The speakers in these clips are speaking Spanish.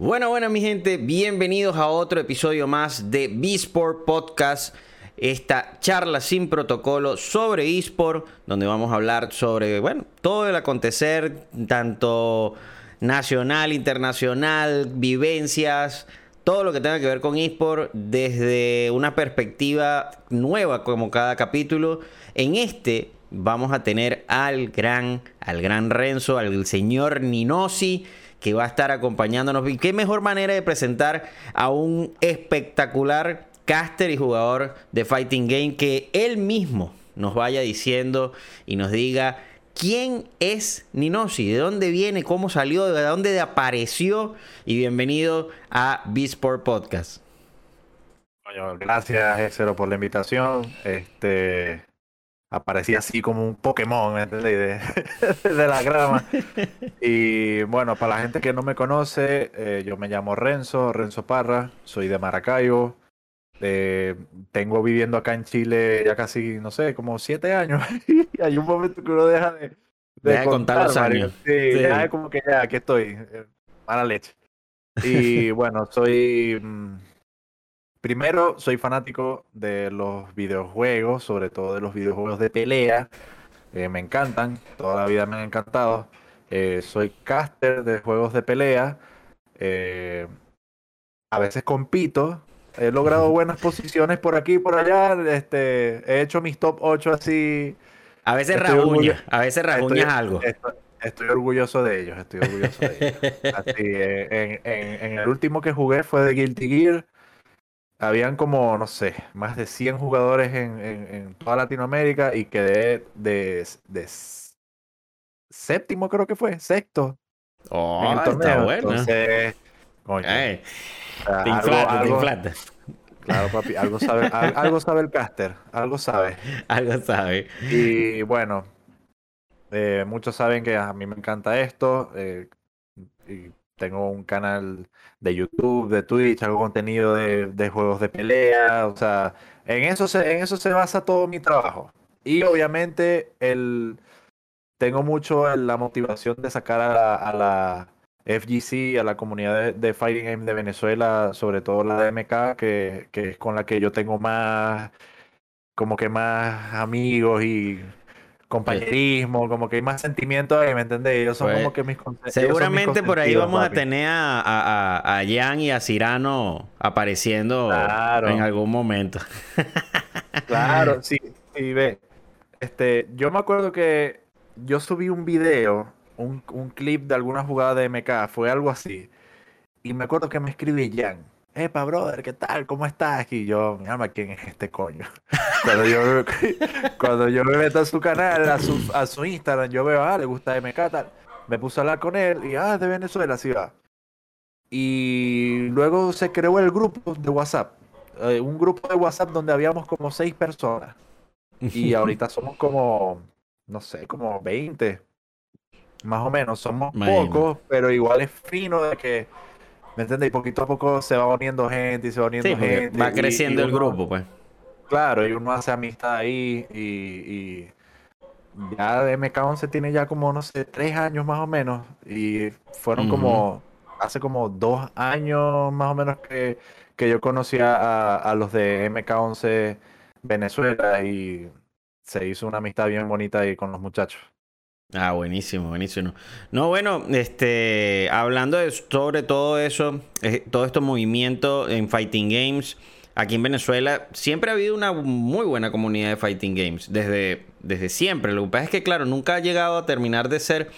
Bueno, bueno, mi gente, bienvenidos a otro episodio más de B-Sport Podcast. Esta charla sin protocolo sobre eSport, donde vamos a hablar sobre, bueno, todo el acontecer, tanto nacional, internacional, vivencias, todo lo que tenga que ver con eSport desde una perspectiva nueva como cada capítulo. En este vamos a tener al gran, al gran Renzo, al señor Ninosi que va a estar acompañándonos. Y qué mejor manera de presentar a un espectacular caster y jugador de Fighting Game que él mismo nos vaya diciendo y nos diga quién es Ninosi, de dónde viene, cómo salió, de dónde apareció y bienvenido a B-Sport Podcast. gracias, Exero, por la invitación. Este, aparecía así como un Pokémon, ¿me entendéis? De, la grama. Y bueno, para la gente que no me conoce, eh, yo me llamo Renzo, Renzo Parra, soy de Maracaibo. Eh, tengo viviendo acá en Chile ya casi, no sé, como siete años. y hay un momento que uno deja de, de contar, los años. Sí, sí. como que ya, aquí estoy, eh, mala leche. Y bueno, soy mm, Primero, soy fanático de los videojuegos, sobre todo de los videojuegos de pelea. Eh, me encantan, toda la vida me han encantado. Eh, soy caster de juegos de pelea. Eh, a veces compito. He logrado buenas posiciones por aquí y por allá. Este, he hecho mis top 8 así. A veces rasguñas, a veces rasguñas algo. Estoy, orgulloso de ellos, estoy orgulloso de ellos. Así, en, en, el último que jugué fue de Guilty Gear habían como, no sé, más de 100 jugadores en, toda Latinoamérica y quedé de, de, séptimo, creo que fue, sexto. Oh, está bueno. Entonces, coño, te algo, Claro, papi, algo sabe, algo sabe el caster, algo sabe. algo sabe. Y bueno, eh, muchos saben que a mí me encanta esto. Eh, y tengo un canal de YouTube, de Twitch, hago contenido de, juegos de pelea, o sea, en eso, se, en eso se basa todo mi trabajo. Y obviamente el, tengo mucho la motivación de sacar a la, FGC, a la comunidad de, Fighting Game de Venezuela, sobre todo la de MK, que, que es con la que yo tengo más, como que más amigos y compañerismo, como que hay más sentimiento ahí, ¿me entendés? Ellos son como que mis Seguramente por ahí vamos a tener a, a, a, Jan y a Cirano apareciendo en algún momento. claro, sí, sí, ve. Este, yo me acuerdo que yo subí un video, un, un clip de alguna jugada de MK, fue algo así. Y me acuerdo que me escribí Jan epa, brother, ¿qué tal? ¿Cómo estás? Y yo, mi alma, ¿quién es este coño? Cuando yo, cuando yo me meto a su canal, a su, a su Instagram, yo veo, ah, le gusta MK, tal. Me puse a hablar con él y, ah, de Venezuela, sí va. Y luego se creó el grupo de WhatsApp. Eh, un grupo de WhatsApp donde habíamos como seis personas. Y ahorita somos como, no sé, como 20. Más o menos. Somos pocos, pero igual es fino de que ¿Me entiendes? Y poquito a poco se va uniendo gente y se va uniendo gente. Va creciendo el grupo, pues. Claro, y uno hace amistad ahí y, ya de MK11 tiene ya como, no sé, tres años más o menos. Y fueron como, hace como dos años más o menos que, que yo conocí a, a los de MK11 Venezuela y se hizo una amistad bien bonita ahí con los muchachos. Ah, buenísimo, buenísimo. No, bueno, este, hablando de, sobre todo eso, eh, todo este movimiento en Fighting Games, aquí en Venezuela siempre ha habido una muy buena comunidad de Fighting Games, desde, desde siempre. Lo que pasa es que, claro, nunca ha llegado a terminar de ser,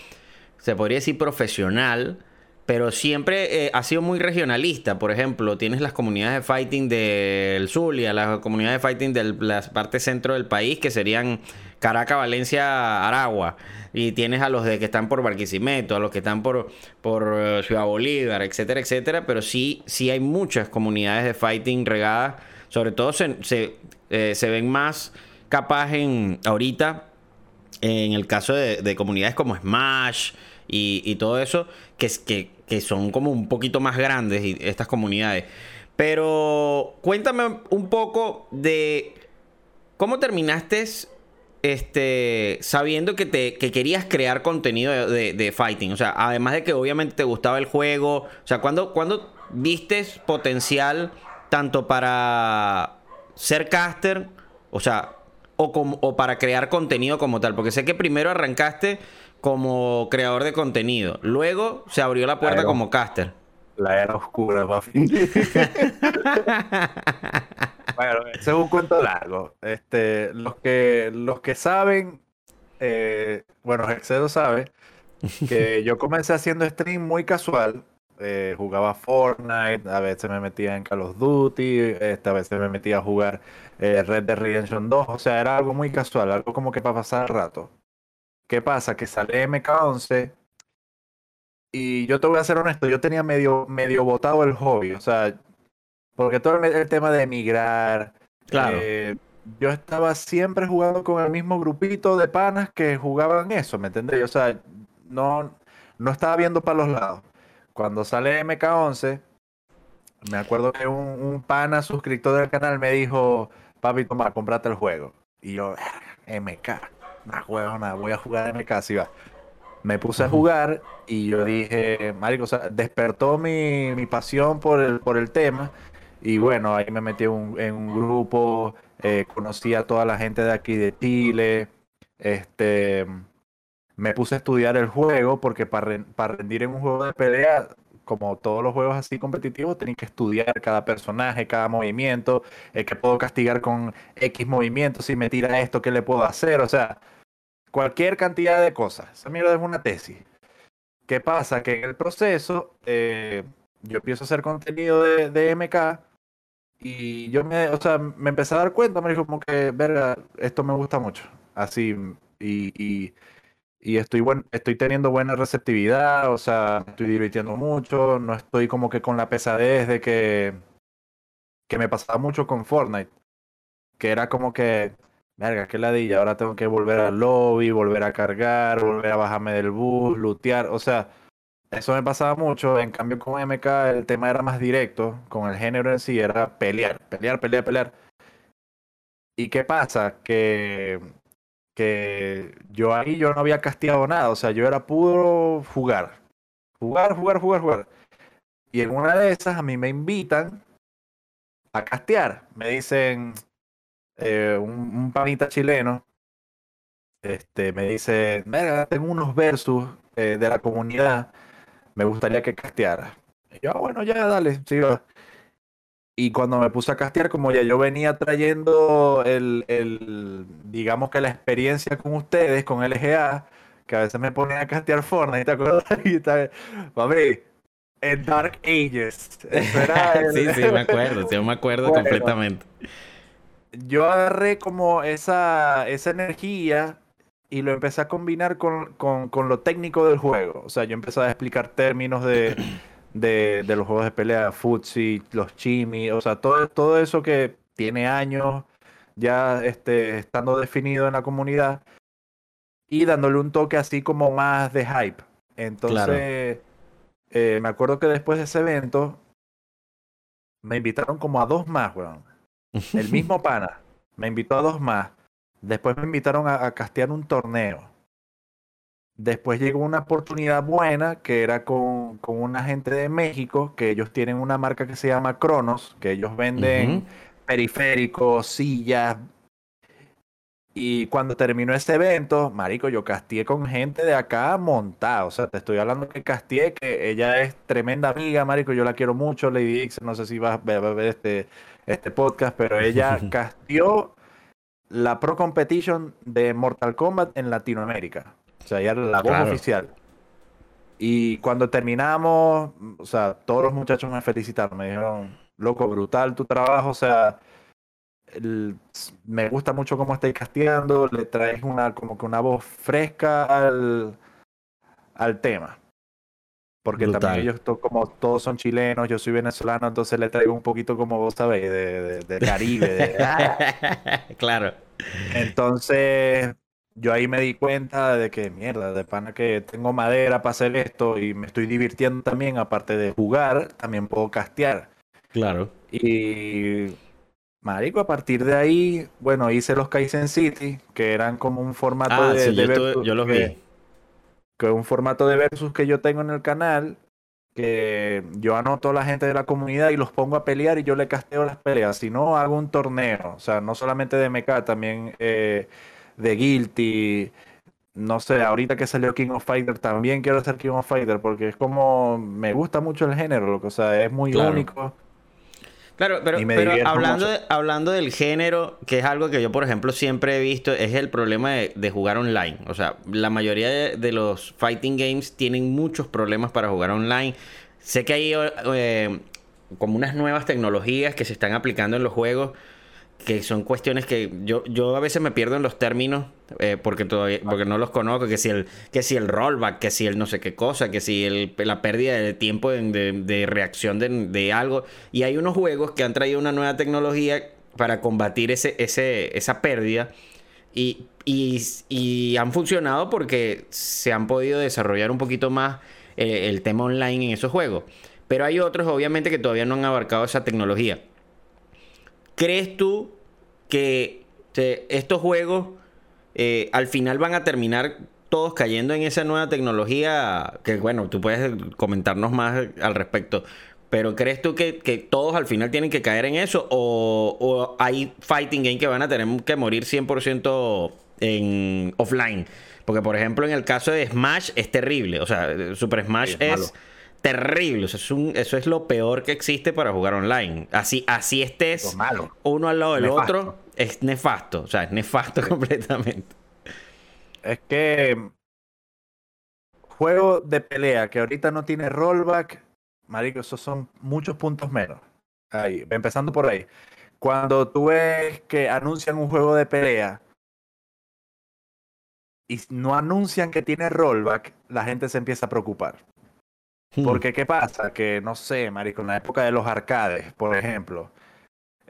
se podría decir, profesional, pero siempre eh, ha sido muy regionalista. Por ejemplo, tienes las comunidades de fighting del Zulia, las comunidades de fighting de la parte centro del país, que serían Caracas, Valencia, Aragua. Y tienes a los de que están por Barquisimeto, a los que están por, por eh, Ciudad Bolívar, etcétera, etcétera. Pero sí, sí hay muchas comunidades de fighting regadas. Sobre todo se, se, eh, ven más capaz en ahorita, en el caso de, comunidades como Smash y, y todo eso, que, que, que son como un poquito más grandes estas comunidades. Pero cuéntame un poco de cómo terminaste este, sabiendo que, te, que querías crear contenido de, fighting? O sea, además de que obviamente te gustaba el juego, o sea, ¿cuándo, ¿cuándo vistes potencial tanto para ser caster, o sea, o, o para crear contenido como tal? Porque sé que primero arrancaste como creador de contenido, luego se abrió la puerta como caster. La era oscura, papi. bueno, ese es un cuento largo. Este, los que, los que saben, eh, bueno, Excedo sabe que yo comencé haciendo stream muy casual. Eh, jugaba Fortnite, a veces me metía en Call of Duty, esta a veces me metía a jugar eh, Red Dead Redemption 2. O sea, era algo muy casual, algo como que para pasar el rato. ¿Qué pasa? Que sale MK11 y yo te voy a ser honesto, yo tenía medio, medio botado el hobby, o sea, porque todo el, tema de emigrar, claro. Eh, yo estaba siempre jugando con el mismo grupito de panas que jugaban eso, ¿me entendés? O sea, no, no estaba viendo para los lados. Cuando sale MK11, me acuerdo que un, un pana suscriptor del canal me dijo, papi, toma, comprate el juego. Y yo, MK, no juego nada, voy a jugar MK, así va me puse a jugar y yo dije, marico, o sea, despertó mi, mi pasión por el, por el tema. Y bueno, ahí me metí en un grupo, eh, conocí a toda la gente de aquí de Chile. Este, me puse a estudiar el juego porque para, para rendir en un juego de pelea, como todos los juegos así competitivos, tenés que estudiar cada personaje, cada movimiento, el que puedo castigar con X movimientos, si me tira esto, ¿qué le puedo hacer? O sea, cualquier cantidad de cosas. Esa mierda es una tesis. ¿Qué pasa? Que en el proceso eh, yo empiezo a hacer contenido de, de, MK y yo me, o sea, me empecé a dar cuenta, me dijo como que, verga, esto me gusta mucho. Así, y, y, estoy, buen, estoy teniendo buena receptividad, o sea, estoy divirtiendo mucho, no estoy como que con la pesadez de que, que me pasaba mucho con Fortnite, que era como que Verga, qué ladilla. Ahora tengo que volver al lobby, volver a cargar, volver a bajarme del bus, lootear. O sea, eso me pasaba mucho. En cambio, con MK el tema era más directo. Con el género en sí era pelear, pelear, pelear, pelear. ¿Y qué pasa? Que, que yo ahí yo no había castigado nada. O sea, yo era puro jugar. Jugar, jugar, jugar, jugar. Y en una de esas a mí me invitan a castear. Me dicen, eh, un, panita chileno este, me dice, tengo unos versos eh, de la comunidad, me gustaría que casteara. Y yo, ah, bueno, ya, dale, sigo. Y cuando me puse a castear, como ya yo venía trayendo el, el, digamos que la experiencia con ustedes, con LGA, que a veces me ponían a castear Fortnite, ¿te acuerdas? Y está, mami, en Dark Ages. sí, sí, me acuerdo, sí, me acuerdo completamente yo agarré como esa, esa energía y lo empecé a combinar con, con, con, lo técnico del juego. O sea, yo empecé a explicar términos de, de, de los juegos de pelea, futsi, los chimi, o sea, todo, todo eso que tiene años ya este, estando definido en la comunidad y dándole un toque así como más de hype. Entonces, eh, me acuerdo que después de ese evento me invitaron como a dos más, weón. El mismo pana me invitó a dos más. Después me invitaron a, castear un torneo. Después llegó una oportunidad buena que era con, con, una gente de México, que ellos tienen una marca que se llama Cronos, que ellos venden periféricos, sillas, y cuando terminó ese evento, marico, yo castié con gente de acá montada. O sea, te estoy hablando que castié, que ella es tremenda amiga, marico, yo la quiero mucho, Lady X, no sé si vas a ver este, este podcast, pero ella castió la Pro Competition de Mortal Kombat en Latinoamérica. O sea, ella era la voz oficial. Y cuando terminamos, o sea, todos los muchachos me felicitaron, me dijeron, loco, brutal tu trabajo, o sea me gusta mucho cómo estáis casteando, le traes una como que una voz fresca al, al tema. Porque también ellos, como todos son chilenos, yo soy venezolano, entonces le traigo un poquito como vos sabéis, de, de, Caribe. claro. Entonces, yo ahí me di cuenta de que, mierda, de pana que tengo madera para hacer esto y me estoy divirtiendo también, aparte de jugar, también puedo castear. Claro. Y Marico, a partir de ahí, bueno, hice los Kaizen City, que eran como un formato Ah, de, sí, de yo, versus tuve- yo los que- vi. que un formato de versus que yo tengo en el canal, que yo anoto a la gente de la comunidad y los pongo a pelear y yo le casteo las peleas. Si no, hago un torneo, o sea, no solamente de MK, también eh, de Guilty. No sé, ahorita que salió King of Fighter también quiero hacer King of Fighter porque es como, me gusta mucho el género, loco, o sea, es muy Claro. único. Claro, pero, pero hablando, de- hablando del género, que es algo que yo, por ejemplo, siempre he visto, es el problema de, de jugar online. O sea, la mayoría de, de los fighting games tienen muchos problemas para jugar online. Sé que hay eh, como unas nuevas tecnologías que se están aplicando en los juegos, que son cuestiones que yo, yo a veces me pierdo en los términos eh, porque todavía porque no los conozco que si el que si el rollback que si el no sé qué cosa que si el, la pérdida de tiempo de, de reacción de, de algo. Y hay unos juegos que han traído una nueva tecnología para combatir ese, ese esa pérdida. Y, y, y han funcionado porque se han podido desarrollar un poquito más eh, el tema online en esos juegos. Pero hay otros obviamente que todavía no han abarcado esa tecnología ¿Crees tú que te- estos juegos eh, al final van a terminar todos cayendo en esa nueva tecnología? Que bueno, tú puedes comentarnos más al respecto. Pero ¿crees tú que, que todos al final tienen que caer en eso? ¿O, o hay fighting game que van a tener que morir 100% en offline? Porque por ejemplo en el caso de Smash es terrible. O sea, Super Smash Sí, es malo. es terrible. O sea, es un- eso es lo peor que existe para jugar online. Así, así estés Lo malo. uno al lado del Nefasto. otro, es nefasto. O sea, es nefasto completamente. Es que juego de pelea que ahorita no tiene rollback, marico, esos son muchos puntos menos. Ahí, empezando por ahí. Cuando tú ves que anuncian un juego de pelea y no anuncian que tiene rollback, la gente se empieza a preocupar. Hmm. Porque, ¿qué pasa? Que, no sé, marico, en la época de los arcades, por ejemplo,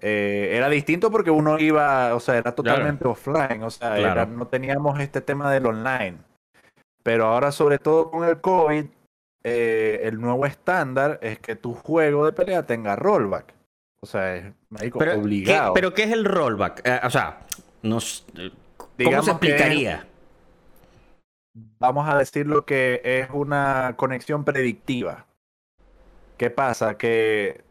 eh, era distinto porque uno iba, o sea, era totalmente offline, o sea, Claro. era- no teníamos este tema del online. Pero ahora, sobre todo con el COVID, eh, el nuevo estándar es que tu juego de pelea tenga rollback. O sea, es, marico, pero, ¿qué, obligado. pero ¿qué es el rollback? Eh, o sea, nos, ¿cómo se explicaría? Vamos a decir lo que es una conexión predictiva. ¿Qué pasa? Que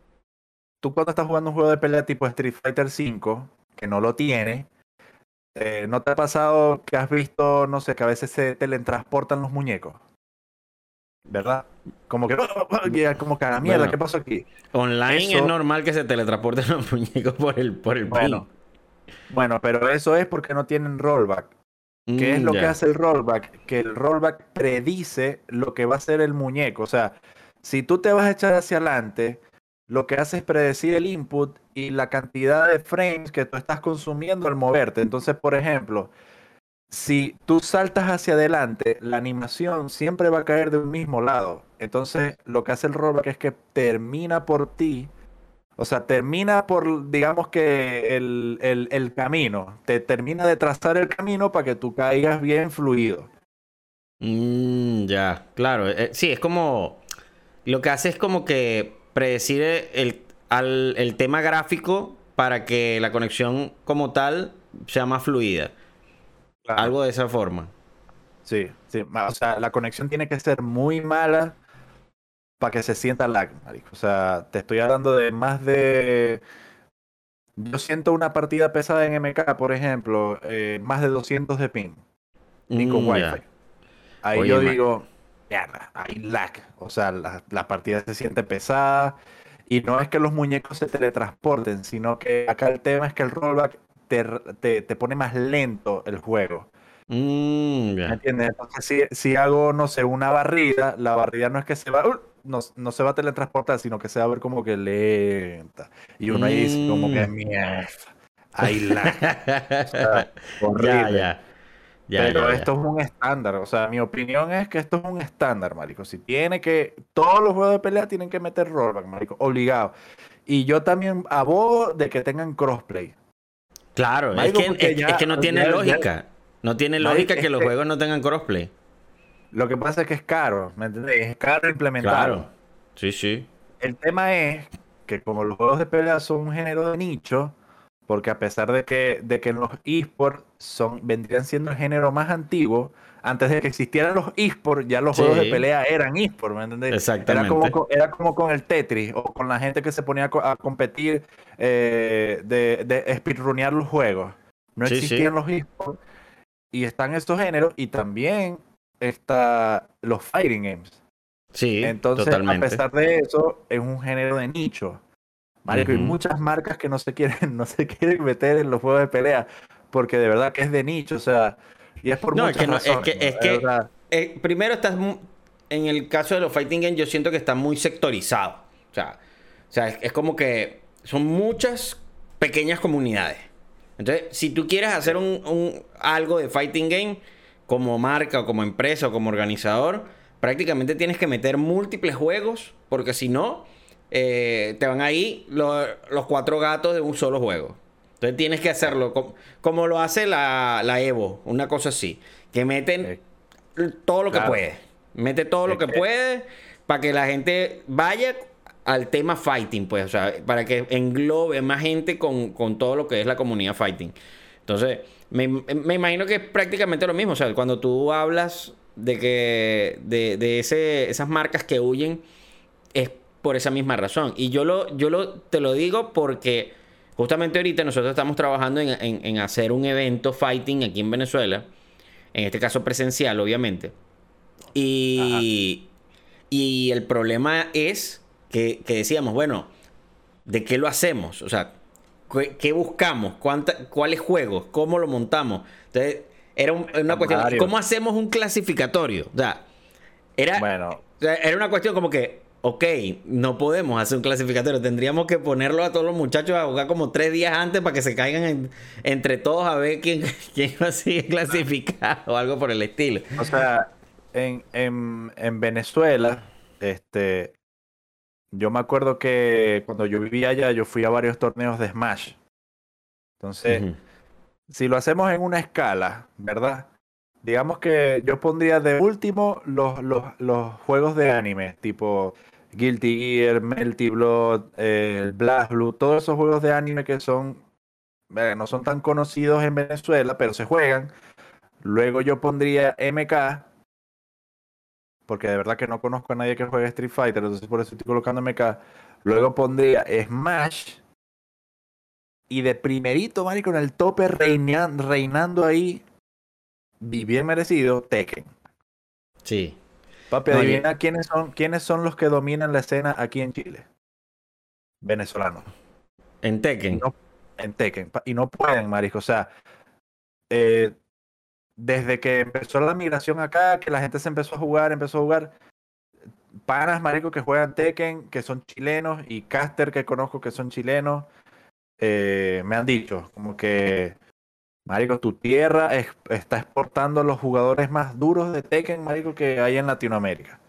tú cuando estás jugando un juego de pelea tipo Street Fighter V, que no lo tiene, eh, ¿no te ha pasado que has visto, no sé, que a veces se teletransportan los muñecos? ¿Verdad? Como que, como que a la mierda, Bueno, ¿qué pasó aquí? Online eso- es normal que se teletransporten los muñecos por el, por el Bueno, bueno, pero eso es porque no tienen rollback. ¿Qué es Mm, lo que hace el rollback? Que el rollback predice lo que va a hacer el muñeco. O sea, si tú te vas a echar hacia adelante, lo que hace es predecir el input y la cantidad de frames que tú estás consumiendo al moverte. Entonces, por ejemplo, si tú saltas hacia adelante, la animación siempre va a caer de un mismo lado. Entonces, lo que hace el rollback es que termina por ti. O sea, termina por, digamos que el, el, el camino. Te termina de trazar el camino para que tú caigas bien fluido. Mm, ya, claro. eh, sí, es como. Lo que hace es como que predecir el, al- el tema gráfico para que la conexión como tal sea más fluida. Algo de esa forma. Sí, sí. O sea, la conexión tiene que ser muy mala para que se sienta lag, marico. O sea, te estoy hablando de más de... Yo siento una partida pesada en MK, por ejemplo, eh, más de 200 de ping, ni con Mm, Wi-Fi. Ahí Oye, yo digo, mierda, hay lag. O sea, la, la partida se siente pesada. Y no es que los muñecos se teletransporten, sino que acá el tema es que el rollback te, te, te pone más lento el juego. Mm. ¿Me entiendes? Entonces, si, si hago, no sé, una barrida, la barrida no es que se va, ¡uh! No, no se va a teletransportar, sino que se va a ver como que lenta. Y uno ahí dice como que Mm. mierda. Ahí lag. ya, horrible. ya. Ya, Pero ya, ya. esto es un estándar. O sea, mi opinión es que esto es un estándar, marico. Si tiene que. Todos los juegos de pelea tienen que meter rollback, marico. Obligado. Y yo también abogo de que tengan crossplay. Claro, es que, es, que no tiene lógica. No tiene lógica que los juegos no tengan crossplay. Lo que pasa es que es caro, ¿me entendés? Es caro implementarlo. Claro. Sí, sí. El tema es que como los juegos de pelea son un género de nicho, porque a pesar de que, de que los esports son, vendrían siendo el género más antiguo, antes de que existieran los esports, ya los juegos de pelea eran esports, ¿me entendés? Exactamente. Era como, con, era como con el Tetris o con la gente que se ponía a, competir eh, de, de speedrunear los juegos. No existían los esports y están estos géneros y también está los fighting games. Sí, Entonces, a pesar de eso, es un género de nicho. Hay muchas marcas que no se quieren, no se quieren meter en los juegos de pelea porque de verdad que es de nicho, o sea, y es por no, muchas es que razones, es que, es que eh, primero estás en el caso de los fighting games yo siento que está muy sectorizado. O sea, o sea, es, como que son muchas pequeñas comunidades. Entonces, si tú quieres hacer un, un, algo de fighting game como marca o como empresa o como organizador, prácticamente tienes que meter múltiples juegos porque si no, eh, te van ahí los, cuatro gatos de un solo juego. Entonces tienes que hacerlo como, lo hace la, Evo, una cosa así. Que meten todo lo que puede. Mete todo lo que puede para que la gente vaya al tema fighting, pues, o sea, para que englobe más gente con, todo lo que es la comunidad fighting. Entonces, me, imagino que es prácticamente lo mismo. O sea, cuando tú hablas de que de, de ese, esas marcas que huyen, es por esa misma razón. Y yo, lo, yo lo, te lo digo porque justamente ahorita nosotros estamos trabajando en, hacer un evento fighting aquí en Venezuela, en este caso presencial, obviamente. Y, y el problema es que, decíamos, bueno, ¿de qué lo hacemos? O sea, ¿qué, buscamos? ¿Cuáles juegos? ¿Cómo lo montamos? Entonces, era una cuestión, ¿cómo hacemos un clasificatorio? O sea, era, bueno. era una cuestión como que, ok, no podemos hacer un clasificatorio, tendríamos que ponerlo a todos los muchachos a jugar como tres días antes para que se caigan entre todos a ver quién, quién va a seguir clasificado o algo por el estilo. O sea, en, en, en Venezuela, este, yo me acuerdo que cuando yo vivía allá, yo fui a varios torneos de Smash. Entonces, si lo hacemos en una escala, ¿verdad? Digamos que yo pondría de último los, los, los juegos de anime, tipo Guilty Gear, Melty Blood, eh, Blast Blue, todos esos juegos de anime que son, eh, no son tan conocidos en Venezuela, pero se juegan. Luego yo pondría MK, porque de verdad que no conozco a nadie que juegue Street Fighter, entonces por eso estoy colocando MK. Luego pondría Smash. Y de primerito, marico, en el tope reinando ahí, bien merecido, Tekken. Sí. Papi, adivina quiénes son, quiénes son los que dominan la escena aquí en Chile. Venezolanos. En Tekken. en Tekken. Y no pueden, marico. O sea, eh, desde que empezó la migración acá, que la gente se empezó a jugar, empezó a jugar. Panas, marico, que juegan Tekken, que son chilenos, y caster que conozco que son chilenos, eh, me han dicho como que Marico, tu tierra está exportando los jugadores más duros de Tekken, Marico, que hay en Latinoamérica.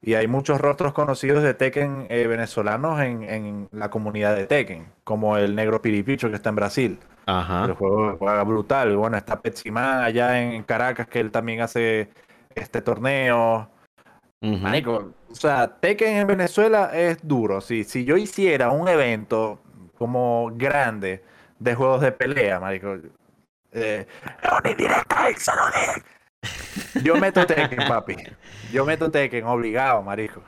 Y hay muchos rostros conocidos de Tekken eh, venezolanos en, la comunidad de Tekken, como el negro Piripicho que está en Brasil. Ajá. El juego juega brutal. Bueno, está Petsimán allá en Caracas, que él también hace este torneo. Marico, o sea, Tekken en Venezuela es duro. Si, si yo hiciera un evento como grande de juegos de pelea, marico, eh, Yo meto Tekken, papi. Yo meto Tekken, obligado, marico.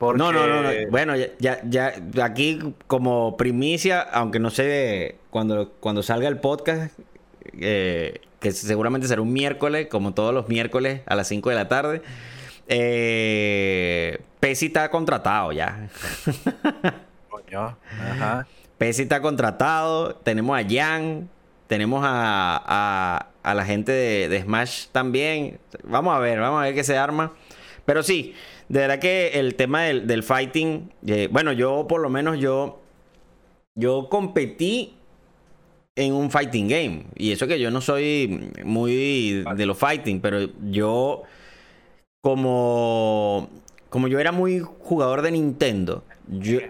No, no, no, Bueno, ya, ya, aquí como primicia, aunque no sé cuando, cuando salga el podcast, eh, que seguramente será un miércoles, como todos los miércoles a las 5 de la tarde. Eh, Pesi está contratado ya. Coño, ajá. Pesi está contratado. Tenemos a Jan, tenemos a, a, la gente de, Smash también. Vamos a ver, vamos a ver qué se arma. Pero sí, de verdad que el tema del, fighting, eh, bueno, yo por lo menos yo, yo competí en un fighting game. Y eso que yo no soy muy de los fighting, pero yo como, como yo era muy jugador de Nintendo,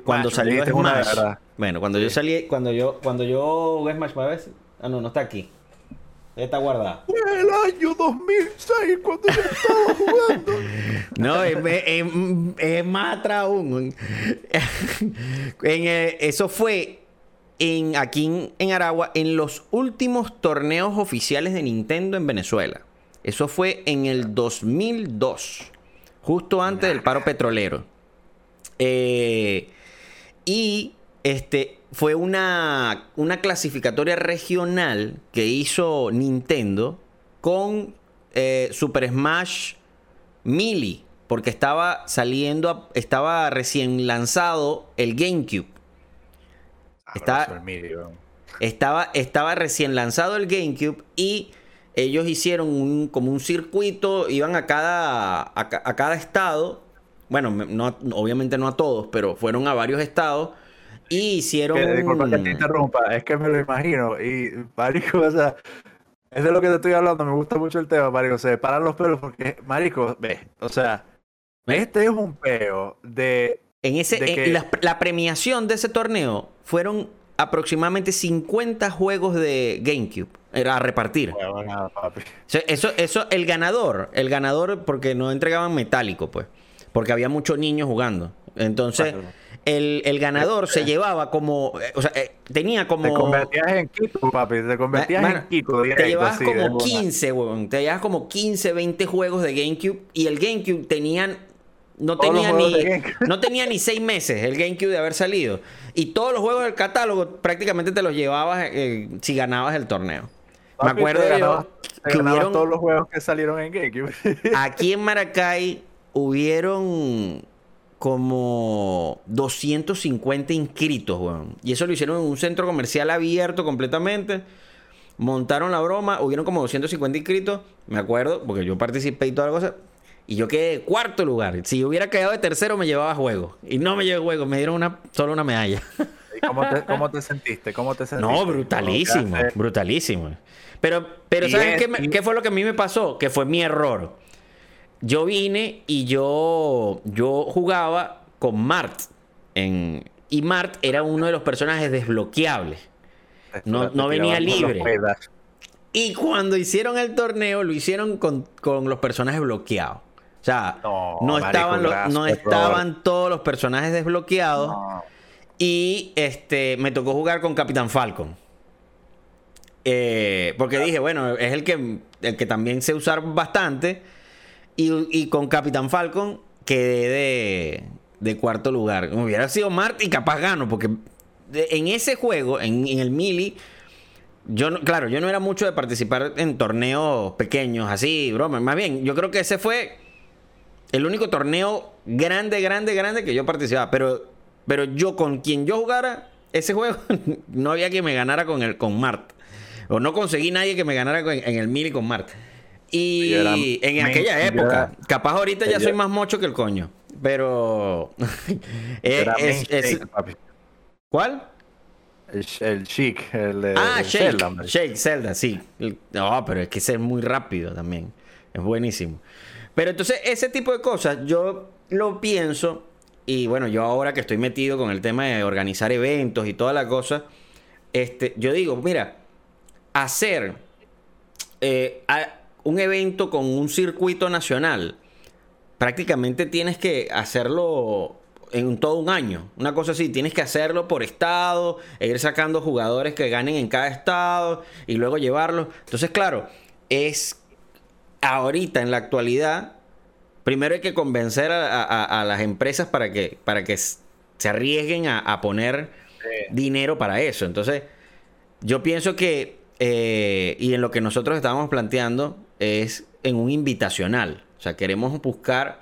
cuando salió Smash, bueno, cuando yo salí, cuando yo, cuando yo jugué Smash, veces Ah, no, no está aquí. Está guardada. El año 2006 cuando yo estaba jugando. no, es, más atrás aún. en, eso fue en, aquí en, Aragua en los últimos torneos oficiales de Nintendo en Venezuela. Eso fue en el 2002, justo antes del paro petrolero. Eh, y este fue una, una clasificatoria regional que hizo Nintendo con eh, Super Smash Melee, porque estaba saliendo, estaba recién lanzado el GameCube. Estaba, estaba, estaba recién lanzado el GameCube y ellos hicieron un, como un circuito, iban a cada, a, cada estado, bueno, no, obviamente no a todos, pero fueron a varios estados y hicieron... Que, disculpa que te interrumpa, es que me lo imagino y, marico, o sea, es de lo que te estoy hablando, me gusta mucho el tema, marico, se paran los pelos porque, marico, ve, o sea, este es un peo de... En ese, la, premiación de ese torneo fueron aproximadamente 50 juegos de GameCube a repartir. Eso, eso, el ganador, el ganador, porque no entregaban metálico, pues, porque había muchos niños jugando. Entonces, el, ganador se llevaba como, o sea, eh, tenía como... Te convertías en Kiko, papi, te convertías en Kiko. te llevabas como 15, weón, te llevabas como 15, 20 juegos de GameCube y el GameCube tenían no tenía, ni, no tenía ni seis meses el GameCube de haber salido. Y todos los juegos del catálogo prácticamente te los llevabas eh, si ganabas el torneo. Me acuerdo que hubieron todos los juegos que salieron en GameCube. aquí en Maracay hubieron como 250 inscritos, weón. Y eso lo hicieron en un centro comercial abierto completamente. Montaron la broma, hubieron como 250 inscritos, me acuerdo, porque yo participé y toda la cosa. Y yo quedé cuarto lugar. Si hubiera quedado de tercero, me llevaba juego. Y no me llevé juego, me dieron una, solo una medalla. ¿Y cómo te, sentiste? ¿Cómo te sentiste? No, brutalísimo, brutalísimo. Pero, pero ¿saben qué, qué, fue lo que a mí me pasó? Que fue mi error. Yo vine y yo, yo jugaba con Mart. En, y Mart era uno de los personajes desbloqueables. No, no venía libre. Y cuando hicieron el torneo, lo hicieron con, con los personajes bloqueados. O sea, no, estaban, no estaban todos los personajes desbloqueados. Y este me tocó jugar con Capitán Falcon. Eh, porque dije, bueno, es el que, el que también sé usar bastante. Y, con Capitán Falcon quedé de, cuarto lugar. Hubiera sido Mart y capaz gano, porque en ese juego, en, el Mili, yo no, claro, yo no era mucho de participar en torneos pequeños, así, broma. Más bien, yo creo que ese fue el único torneo grande, grande, grande que yo participaba. Pero, pero yo con quien yo jugara ese juego, no había quien me ganara con el con Mart. O no conseguí nadie que me ganara en, el Mili con Mart. Y en aquella época, capaz ahorita ya soy más mocho que el coño. Pero. ¿Cuál? El, Chic, el de ah, Shake, Shake, Zelda, sí. No, pero es que ese es muy rápido también. Es buenísimo. Pero entonces, ese tipo de cosas, yo lo pienso, y bueno, yo ahora que estoy metido con el tema de organizar eventos y toda la cosa, este, yo digo, mira, hacer eh, un evento con un circuito nacional, prácticamente tienes que hacerlo en todo un año. Una cosa así, tienes que hacerlo por estado, e ir sacando jugadores que ganen en cada estado y luego llevarlos. Entonces, claro, es ahorita, en la actualidad, primero hay que convencer a, las empresas para que, para que se arriesguen a, poner dinero para eso. Entonces, yo pienso que, eh, y en lo que nosotros estábamos planteando, es en un invitacional. O sea, queremos buscar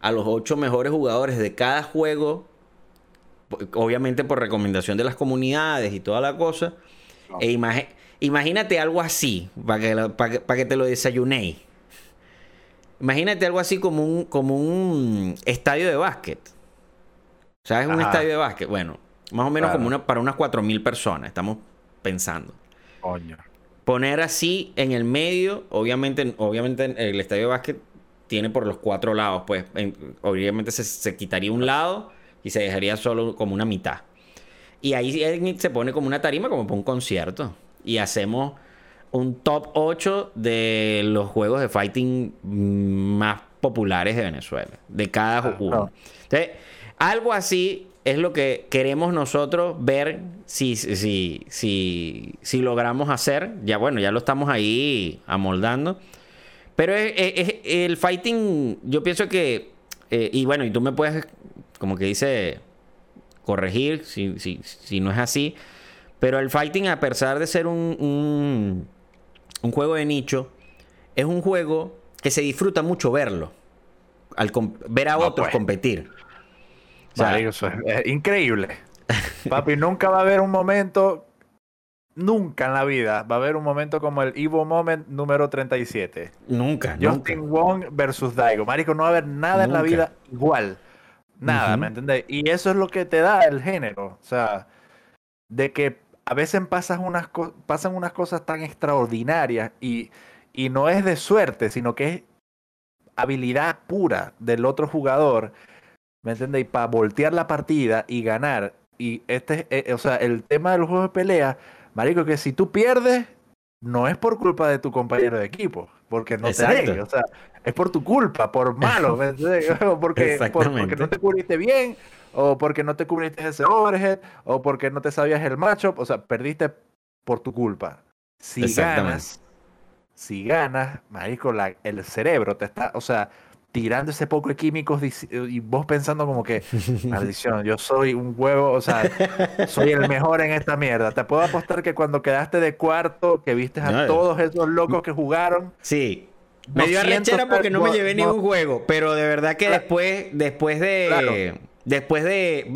a los ocho mejores jugadores de cada juego, obviamente por recomendación de las comunidades y toda la cosa. E imagínate algo así, para que, para que te lo desayunéis. Imagínate algo así como un, como un estadio de básquet. ¿Sabes? Un estadio de básquet. Bueno, más o menos como una, para unas 4.000 personas, estamos pensando. Coño. Poner así en el medio, obviamente, obviamente el estadio de básquet tiene por los cuatro lados, pues obviamente se, se, quitaría un lado y se dejaría solo como una mitad. Y ahí se pone como una tarima, como para un concierto. Y hacemos un top 8 de los juegos de fighting más populares de Venezuela, de cada juego. Entonces, algo así es lo que queremos nosotros ver si, si, si, si logramos hacer. Ya bueno, ya lo estamos ahí amoldando. Pero es, el fighting, yo pienso que, eh, y bueno, y tú me puedes, como que dice, corregir si, si, si no es así. Pero el fighting, a pesar de ser un, un, un juego de nicho, es un juego que se disfruta mucho verlo. Al ver a otros pues. competir. Eso es, increíble. Papi, nunca va a haber un momento, nunca en la vida, va a haber un momento como el Evo Moment número 37. Nunca, Justin Wong versus Daigo. Marico, no va a haber nada en la vida igual. Nada, ¿me entendés? Y eso es lo que te da el género. O sea, de que a veces pasan unas, pasan unas cosas tan extraordinarias y y no es de suerte, sino que es habilidad pura del otro jugador, ¿me entiendes? Y para voltear la partida y ganar. Y este, eh, o sea, el tema del juego de pelea, marico, que si tú pierdes, no es por culpa de tu compañero de equipo, porque no te hay, o sea, es por tu culpa, por malo, ¿me porque, porque no te cubriste bien, o porque no te cubriste ese overhead, o porque no te sabías el matchup, o sea, perdiste por tu culpa. Si ganas, si ganas, marico, la, el cerebro te está, o sea, tirando ese poco de químicos y vos pensando como que, maldición, yo soy un huevo, o sea, soy el mejor en esta mierda. Te puedo apostar que cuando quedaste de cuarto, que viste a todos esos locos que jugaron. Sí. Me dio arrechera porque no me llevé ni un juego, pero de verdad que después, después de, después de,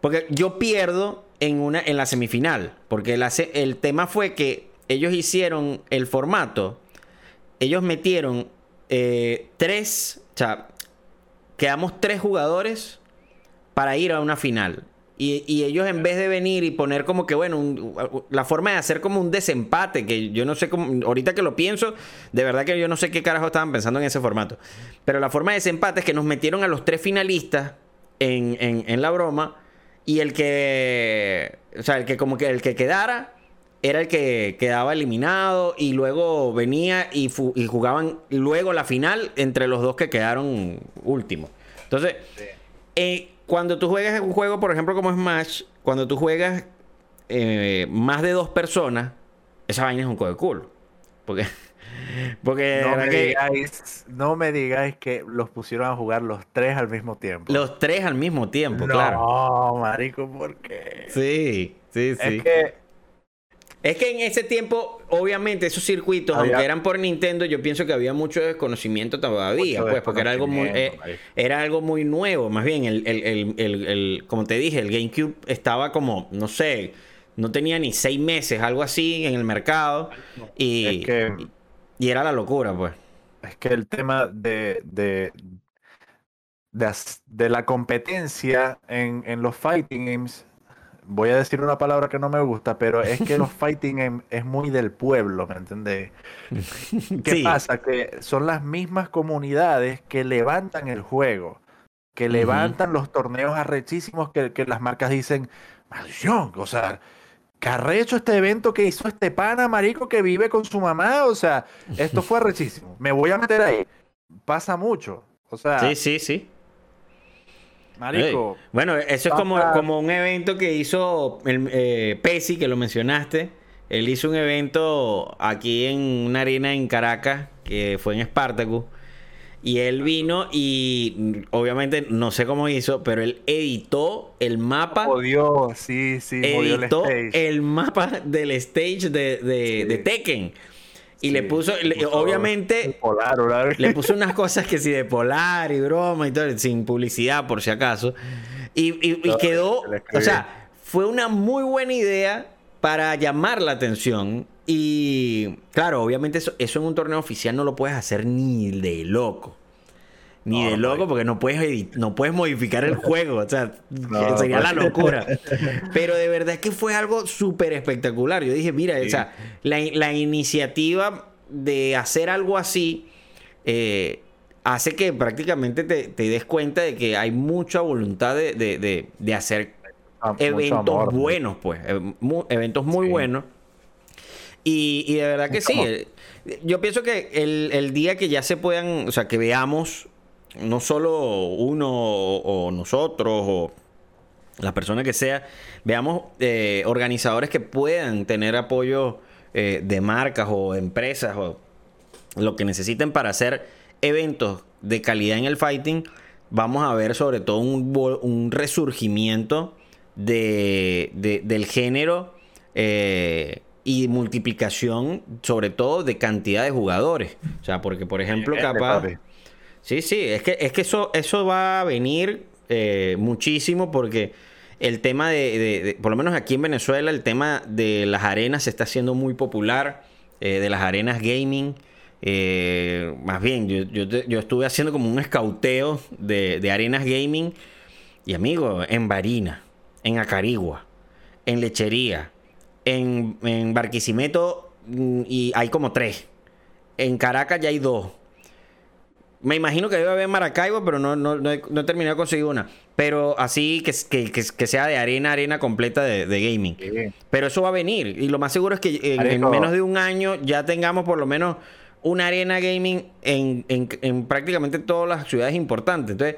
porque yo pierdo en una, en la semifinal, porque el tema fue que ellos hicieron el formato, ellos metieron eh, tres, o sea, quedamos tres jugadores para ir a una final. Y, ellos en vez de venir y poner como que, bueno, la forma de hacer como un desempate, que yo no sé cómo, ahorita que lo pienso, de verdad que yo no sé qué carajo estaban pensando en ese formato. Pero la forma de desempate es que nos metieron a los tres finalistas en, en la broma y el que, o sea, el que como que el que quedara era el que quedaba eliminado y luego venía y, jugaban luego la final entre los dos que quedaron últimos. Entonces, eh, cuando tú juegas un juego, por ejemplo, como Smash, cuando tú juegas eh, más de dos personas, esa vaina es un de culo. Porque, porque no me, digáis, no me digáis que los pusieron a jugar los tres al mismo tiempo. Los tres al mismo tiempo, claro. No, marico, ¿por qué? Sí, sí, sí. Es que es que en ese tiempo, obviamente, esos circuitos, aunque eran por Nintendo, yo pienso que había mucho desconocimiento todavía, pues, porque era algo muy, eh, era algo muy nuevo. Más bien, el, el, el, como te dije, el GameCube estaba como, no sé, no tenía ni seis meses, algo así, en el mercado. Y, y, era la locura, pues. Es que el tema de, de, de, la competencia en, en los fighting games voy a decir una palabra que no me gusta, pero es que los fighting es muy del pueblo, ¿me entendés? ¿Qué pasa? Que son las mismas comunidades que levantan el juego, que levantan los torneos arrechísimos que, que las marcas dicen, maldición, o sea, que arrecho este evento que hizo este pana, marico, que vive con su mamá, o sea, esto fue arrechísimo, me voy a meter ahí. Pasa mucho, o sea... Sí, sí, sí. Marico. Bueno, eso es como, como un evento que hizo el, eh, Pesi, que lo mencionaste. Él hizo un evento aquí en una arena en Caracas, que fue en Spartacus. Y él vino y obviamente no sé cómo hizo, pero él editó el mapa. Jodió, sí, sí, editó el, el, mapa del stage de, de Tekken. Y le puso, obviamente, le puso unas cosas que sí de polar y broma y todo, sin publicidad por si acaso. Y, quedó, o sea, fue una muy buena idea para llamar la atención. Y claro, obviamente eso, eso en un torneo oficial no lo puedes hacer ni de loco. Ni de loco, porque no puedes, no puedes modificar el juego. O sea, sería la locura. Pero de verdad que fue algo súper espectacular. Yo dije, mira, o sea, la, iniciativa de hacer algo así eh, hace que prácticamente te, des cuenta de que hay mucha voluntad de, hacer ah, eventos buenos, pues. Eh, eventos muy buenos. Y, de verdad que sí. Eh, yo pienso que el, el, día que ya se puedan, o sea, que veamos no solo uno o nosotros, o las personas que sea, veamos eh, organizadores que puedan tener apoyo eh, de marcas o empresas o lo que necesiten para hacer eventos de calidad en el fighting, vamos a ver sobre todo un, resurgimiento de, del género eh, y multiplicación, sobre todo de cantidad de jugadores. O sea, porque por ejemplo, capaz... Sí, sí, es que, es que eso, eso va a venir eh, muchísimo porque el tema de, por lo menos aquí en Venezuela, el tema de las arenas se está haciendo muy popular, eh, de las arenas gaming. Eh, más bien, yo, estuve haciendo como un escauteo de, arenas gaming. Y amigo, en Barina, en Acarigua, en Lechería, en, en Barquisimeto, mm, y hay como tres. En Caracas ya hay dos. Me imagino que debe haber Maracaibo, pero no, no, no, he, terminado de conseguir una. Pero así que, que, que, sea de arena, arena completa de, gaming. Pero eso va a venir. Y lo más seguro es que en, menos de un año ya tengamos por lo menos una arena gaming en, en, prácticamente todas las ciudades importantes. Entonces,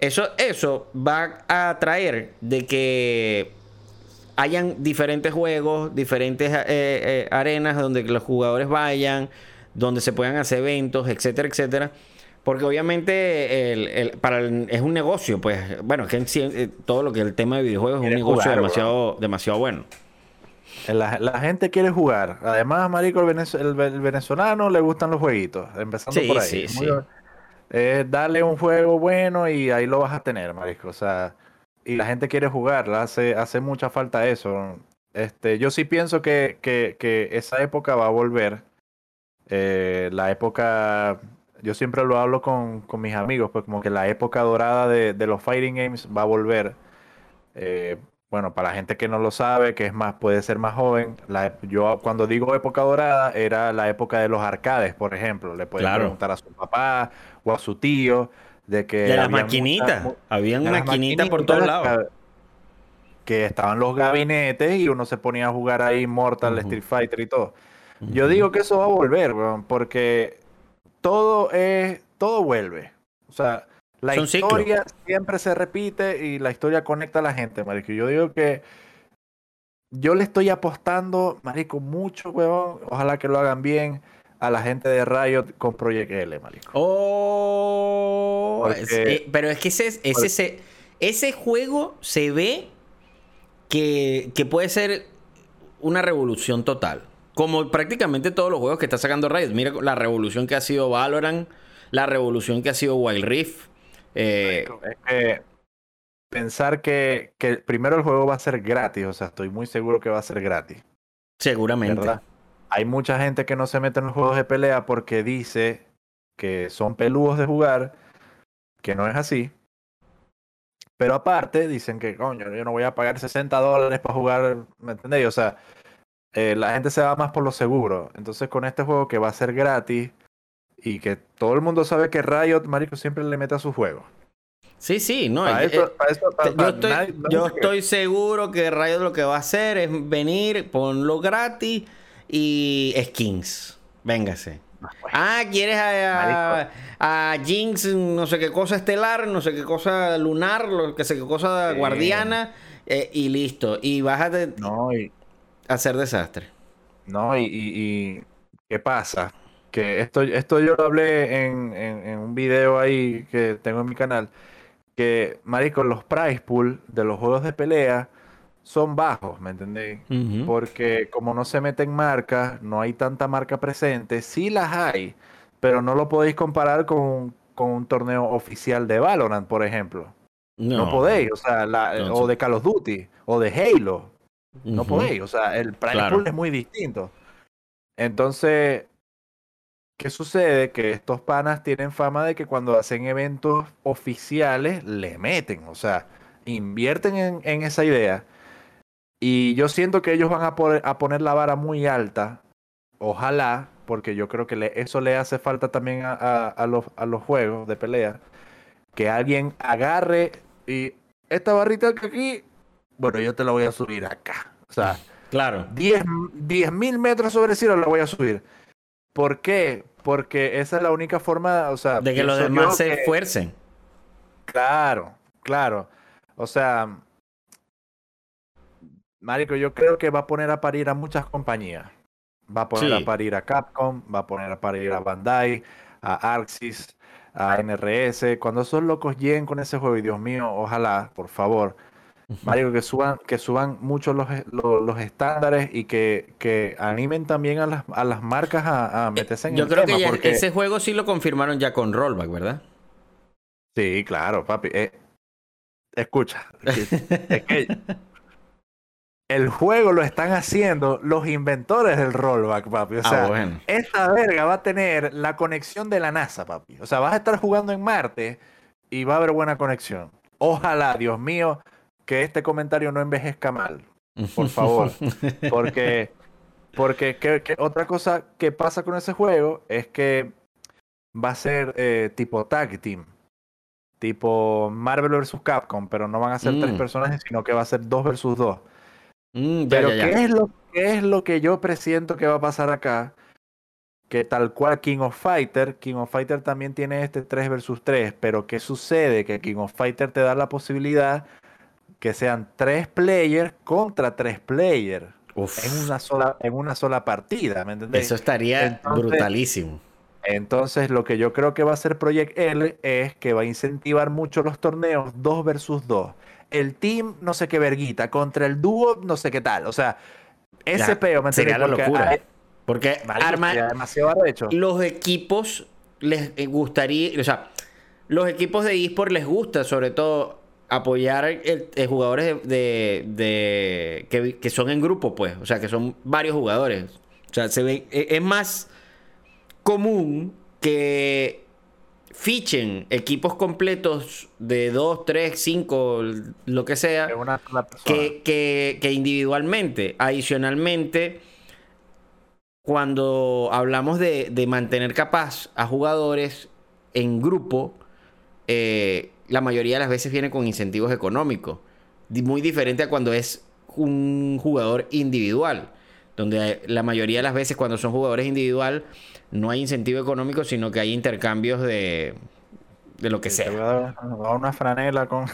eso, eso va a traer de que hayan diferentes juegos, diferentes eh, eh, arenas donde los jugadores vayan, donde se puedan hacer eventos, etcétera, etcétera. Porque obviamente el, para es un negocio, pues, bueno, que eh, todo lo que el tema de videojuegos es un negocio demasiado, demasiado bueno. La, gente quiere jugar. Además, marico, el, venezolano le gustan los jueguitos. Empezando por ahí. Sí, sí. Darle un juego bueno y ahí lo vas a tener, marico. O sea, y la gente quiere jugar. Hace, hace mucha falta eso. Este, yo sí pienso que, que, que esa época va a volver. Eh, la época yo siempre lo hablo con, con, mis amigos, pues como que la época dorada de, de los fighting games va a volver. Eh, bueno, para la gente que no lo sabe, que es más, puede ser más joven, la, yo cuando digo época dorada era la época de los arcades, por ejemplo. Le pueden preguntar a su papá o a su tío de que... De las maquinitas. Habían maquinitas por todos lados. Que estaban los gabinetes y uno se ponía a jugar ahí Mortal, Street Fighter y todo. Yo digo que eso va a volver, porque todo es, todo vuelve. O sea, la historia siempre se repite y la historia conecta a la gente, marico. Yo digo que yo le estoy apostando, marico, mucho, huevón. Ojalá que lo hagan bien a la gente de Riot con Project L, marico. Oh, eh, pero es que ese, ese, ese, juego se ve que, que puede ser una revolución total. Como prácticamente todos los juegos que está sacando Riot. Mira la revolución que ha sido Valorant, la revolución que ha sido Wild Rift. Eh, es que pensar que, que, primero el juego va a ser gratis, o sea, estoy muy seguro que va a ser gratis. Seguramente. Hay mucha gente que no se mete en los juegos de pelea porque dice que son peludos de jugar, que no es así. Pero aparte, dicen que, coño, yo no voy a pagar 60 dólares para jugar, ¿me entendéis? O sea, eh, la gente se va más por lo seguro. Entonces, con este juego que va a ser gratis y que todo el mundo sabe que Riot, marico, siempre le mete a su juego. Sí, sí, no. yo estoy, seguro que Riot lo que va a hacer es venir, ponlo gratis y skins. Véngase. Ah, ¿quieres a, a, Jinx, no sé qué cosa estelar, no sé qué cosa lunar, no sé qué cosa guardiana, eh, y listo. Y bájate. No, y, hacer desastre. No, y, ¿qué pasa? Que esto, esto yo lo hablé en, en, un video ahí que tengo en mi canal. Que, marico, los price pool de los juegos de pelea son bajos, ¿me entendéis? Porque como no se meten marcas, no hay tanta marca presente. Sí las hay, pero no lo podéis comparar con, con un torneo oficial de Valorant, por ejemplo. No, podéis, o sea, o de Call of Duty, o de Halo. No podéis, o sea, el price pool es muy distinto. Entonces, ¿qué sucede? Que estos panas tienen fama de que cuando hacen eventos oficiales le meten, o sea, invierten en, en esa idea. Y yo siento que ellos van a, poner, a poner la vara muy alta, ojalá, porque yo creo que eso le hace falta también a, a, a, los, a los juegos de pelea, que alguien agarre y esta barrita que aquí bueno, yo te la voy a subir acá. O sea, claro. 10 mil metros sobre el cielo la voy a subir. ¿Por qué? Porque esa es la única forma, o sea... De que los demás se esfuercen. Claro, claro. O sea, Marico, yo creo que va a poner a parir a muchas compañías. Va a poner a parir a Capcom, va a poner a parir a Bandai, a Arxis, a NRS. Cuando esos locos lleguen con ese juego, y Dios mío, ojalá, por favor, Marico, que suban, que suban mucho los, los, estándares y que, que, animen también a las, a las marcas a, a eh, meterse en Yo creo que ese juego sí lo confirmaron ya con Rollback, ¿verdad? Sí, claro, papi. Eh, escucha, es que el juego lo están haciendo los inventores del rollback, papi. O ah, sea, esta verga va a tener la conexión de la NASA, papi. O sea, vas a estar jugando en Marte y va a haber buena conexión. Ojalá, Dios mío, que este comentario no envejezca mal, por favor. Porque, porque que, otra cosa que pasa con ese juego es que va a ser eh, tipo tag team. Tipo Marvel vs. Capcom, pero no van a ser tres mm. personajes, sino que va a ser dos versus dos. Mm, pero ¿qué, Es lo, ¿qué es lo que yo presiento que va a pasar acá? Que tal cual King of Fighter, King of Fighter también tiene este 3 versus 3, pero ¿qué sucede? Que King of Fighter te da la posibilidad que sean tres players contra tres players en una sola en una sola partida, ¿me entendés? Eso estaría brutalísimo. Entonces, lo que yo creo que va a hacer Project L es que va a incentivar mucho los torneos 2 versus 2. El team, no sé qué verguita, contra el dúo, no sé qué tal. O sea, ese peo, ¿me Sería la locura. Porque arma, demasiado los equipos les gustaría, o sea, los equipos de eSport les gusta sobre todo apoyar el, jugadores de, que, son en grupo, pues. O sea, que son varios jugadores. O sea, se ve, e, es más común que fichen equipos completos de 2, 3, 5, lo que sea, que, que, individualmente. Adicionalmente, cuando hablamos de, de mantener capaz a jugadores en grupo, eh, la mayoría de las veces viene con incentivos económicos. Muy diferente a cuando es un jugador individual. Donde la mayoría de las veces cuando son jugadores individual no hay incentivo económico, sino que hay intercambios de, de lo que sea. Te una franela con...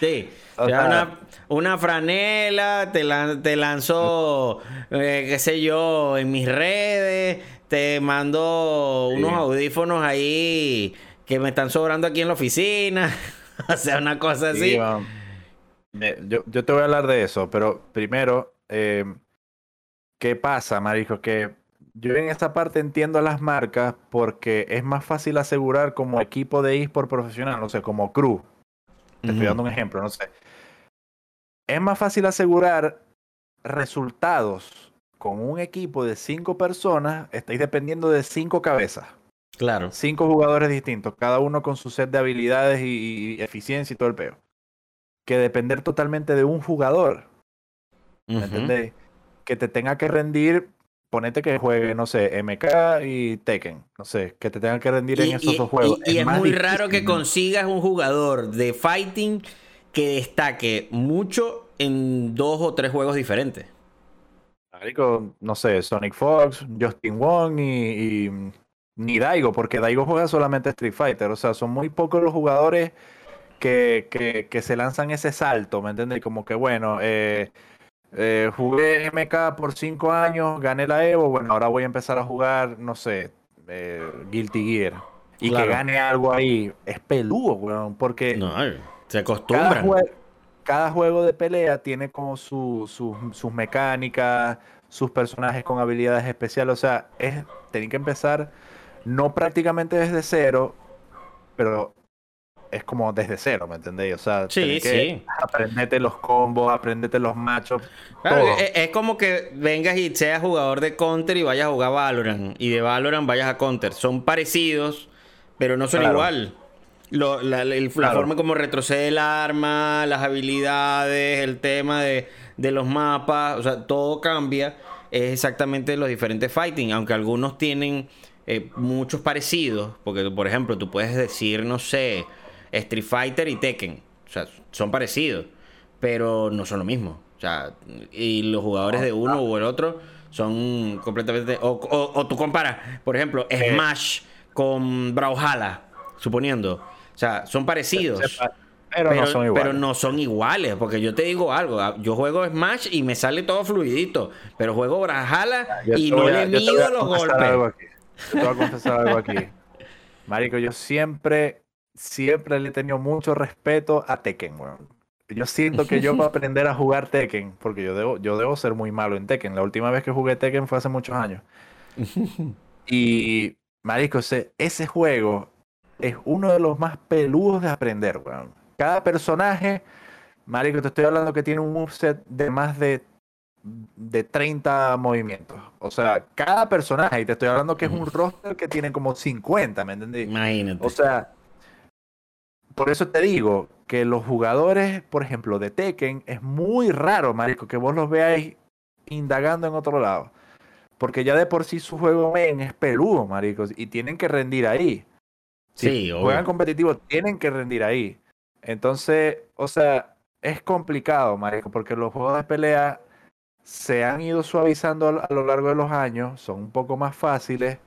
Sí, una, franela, te, te lanzó, eh, qué sé yo, en mis redes, te mandó unos audífonos ahí que me están sobrando aquí en la oficina. o sea, una cosa así. yo, yo, te voy a hablar de eso, pero primero, eh, ¿qué pasa, Marico? Que yo en esta parte entiendo a las marcas porque es más fácil asegurar como equipo de eSport profesional, no sé, como crew. Te estoy dando un ejemplo, no sé. Es más fácil asegurar resultados con un equipo de cinco personas, estáis dependiendo de cinco cabezas. Claro. Cinco jugadores distintos, cada uno con su set de habilidades y, eficiencia y todo el peo. Que depender totalmente de un jugador. ¿Me entendéis? Que te tenga que rendir, ponete que juegue, no sé, MK y Tekken. No sé, que te tenga que rendir en esos dos juegos. Y es, muy raro que consigas un jugador de fighting que destaque mucho en dos o tres juegos diferentes. no sé, Sonic Fox, Justin Wong y ni Daigo, porque Daigo juega solamente Street Fighter. O sea, son muy pocos los jugadores que, que, que se lanzan ese salto, ¿me entiendes? Como que, bueno, eh, eh, jugué MK por cinco años, gané la Evo, bueno, ahora voy a empezar a jugar, no sé, eh, Guilty Gear. Y que gane algo ahí es peludo, weón, porque... No, se acostumbra. Cada, juego de pelea tiene como su, sus mecánicas, sus personajes con habilidades especiales, o sea, es, tienen que empezar no prácticamente desde cero, pero es como desde cero, ¿me entendéis? O sea, sí, que aprendete los combos, aprendete los machos. Es, como que vengas y seas jugador de Counter y vayas a jugar Valorant. Y de Valorant vayas a Counter. Son parecidos, pero no son igual. la, forma como retrocede el arma, las habilidades, el tema de, de los mapas, o sea, todo cambia. Es exactamente los diferentes fighting, aunque algunos tienen eh, muchos parecidos, porque por ejemplo tú puedes decir, no sé, Street Fighter y Tekken, o sea, son parecidos, pero no son lo mismo. O sea, y los jugadores de uno u el otro son completamente... O, tú comparas, por ejemplo, Smash con Brawlhalla, suponiendo. O sea, son parecidos. pero, no son iguales. Pero no son iguales, porque yo te digo algo, ah, yo juego Smash y me sale todo fluidito, pero juego Brawlhalla y no le mido los golpes. Te voy a confesar algo aquí. Marico, yo siempre, siempre le he tenido mucho respeto a Tekken, weón. Yo siento que yo para aprender a jugar Tekken, porque yo debo, yo debo ser muy malo en Tekken. La última vez que jugué Tekken fue hace muchos años. Y, marico, ese, ese juego es uno de los más peludos de aprender, weón. Cada personaje, marico, te estoy hablando que tiene un moveset de más de, de 30 movimientos. O sea, cada personaje, y te estoy hablando que es un roster que tiene como 50, ¿me entendí? Imagínate. O sea, por eso te digo que los jugadores, por ejemplo, de Tekken, es muy raro, marico, que vos los veáis indagando en otro lado. Porque ya de por sí su juego main es peludo, maricos, y tienen que rendir ahí. Si sí, juegan competitivo, tienen que rendir ahí. Entonces, o sea, es complicado, marico, porque los juegos de pelea se han ido suavizando a lo largo de los años, son un poco más fáciles,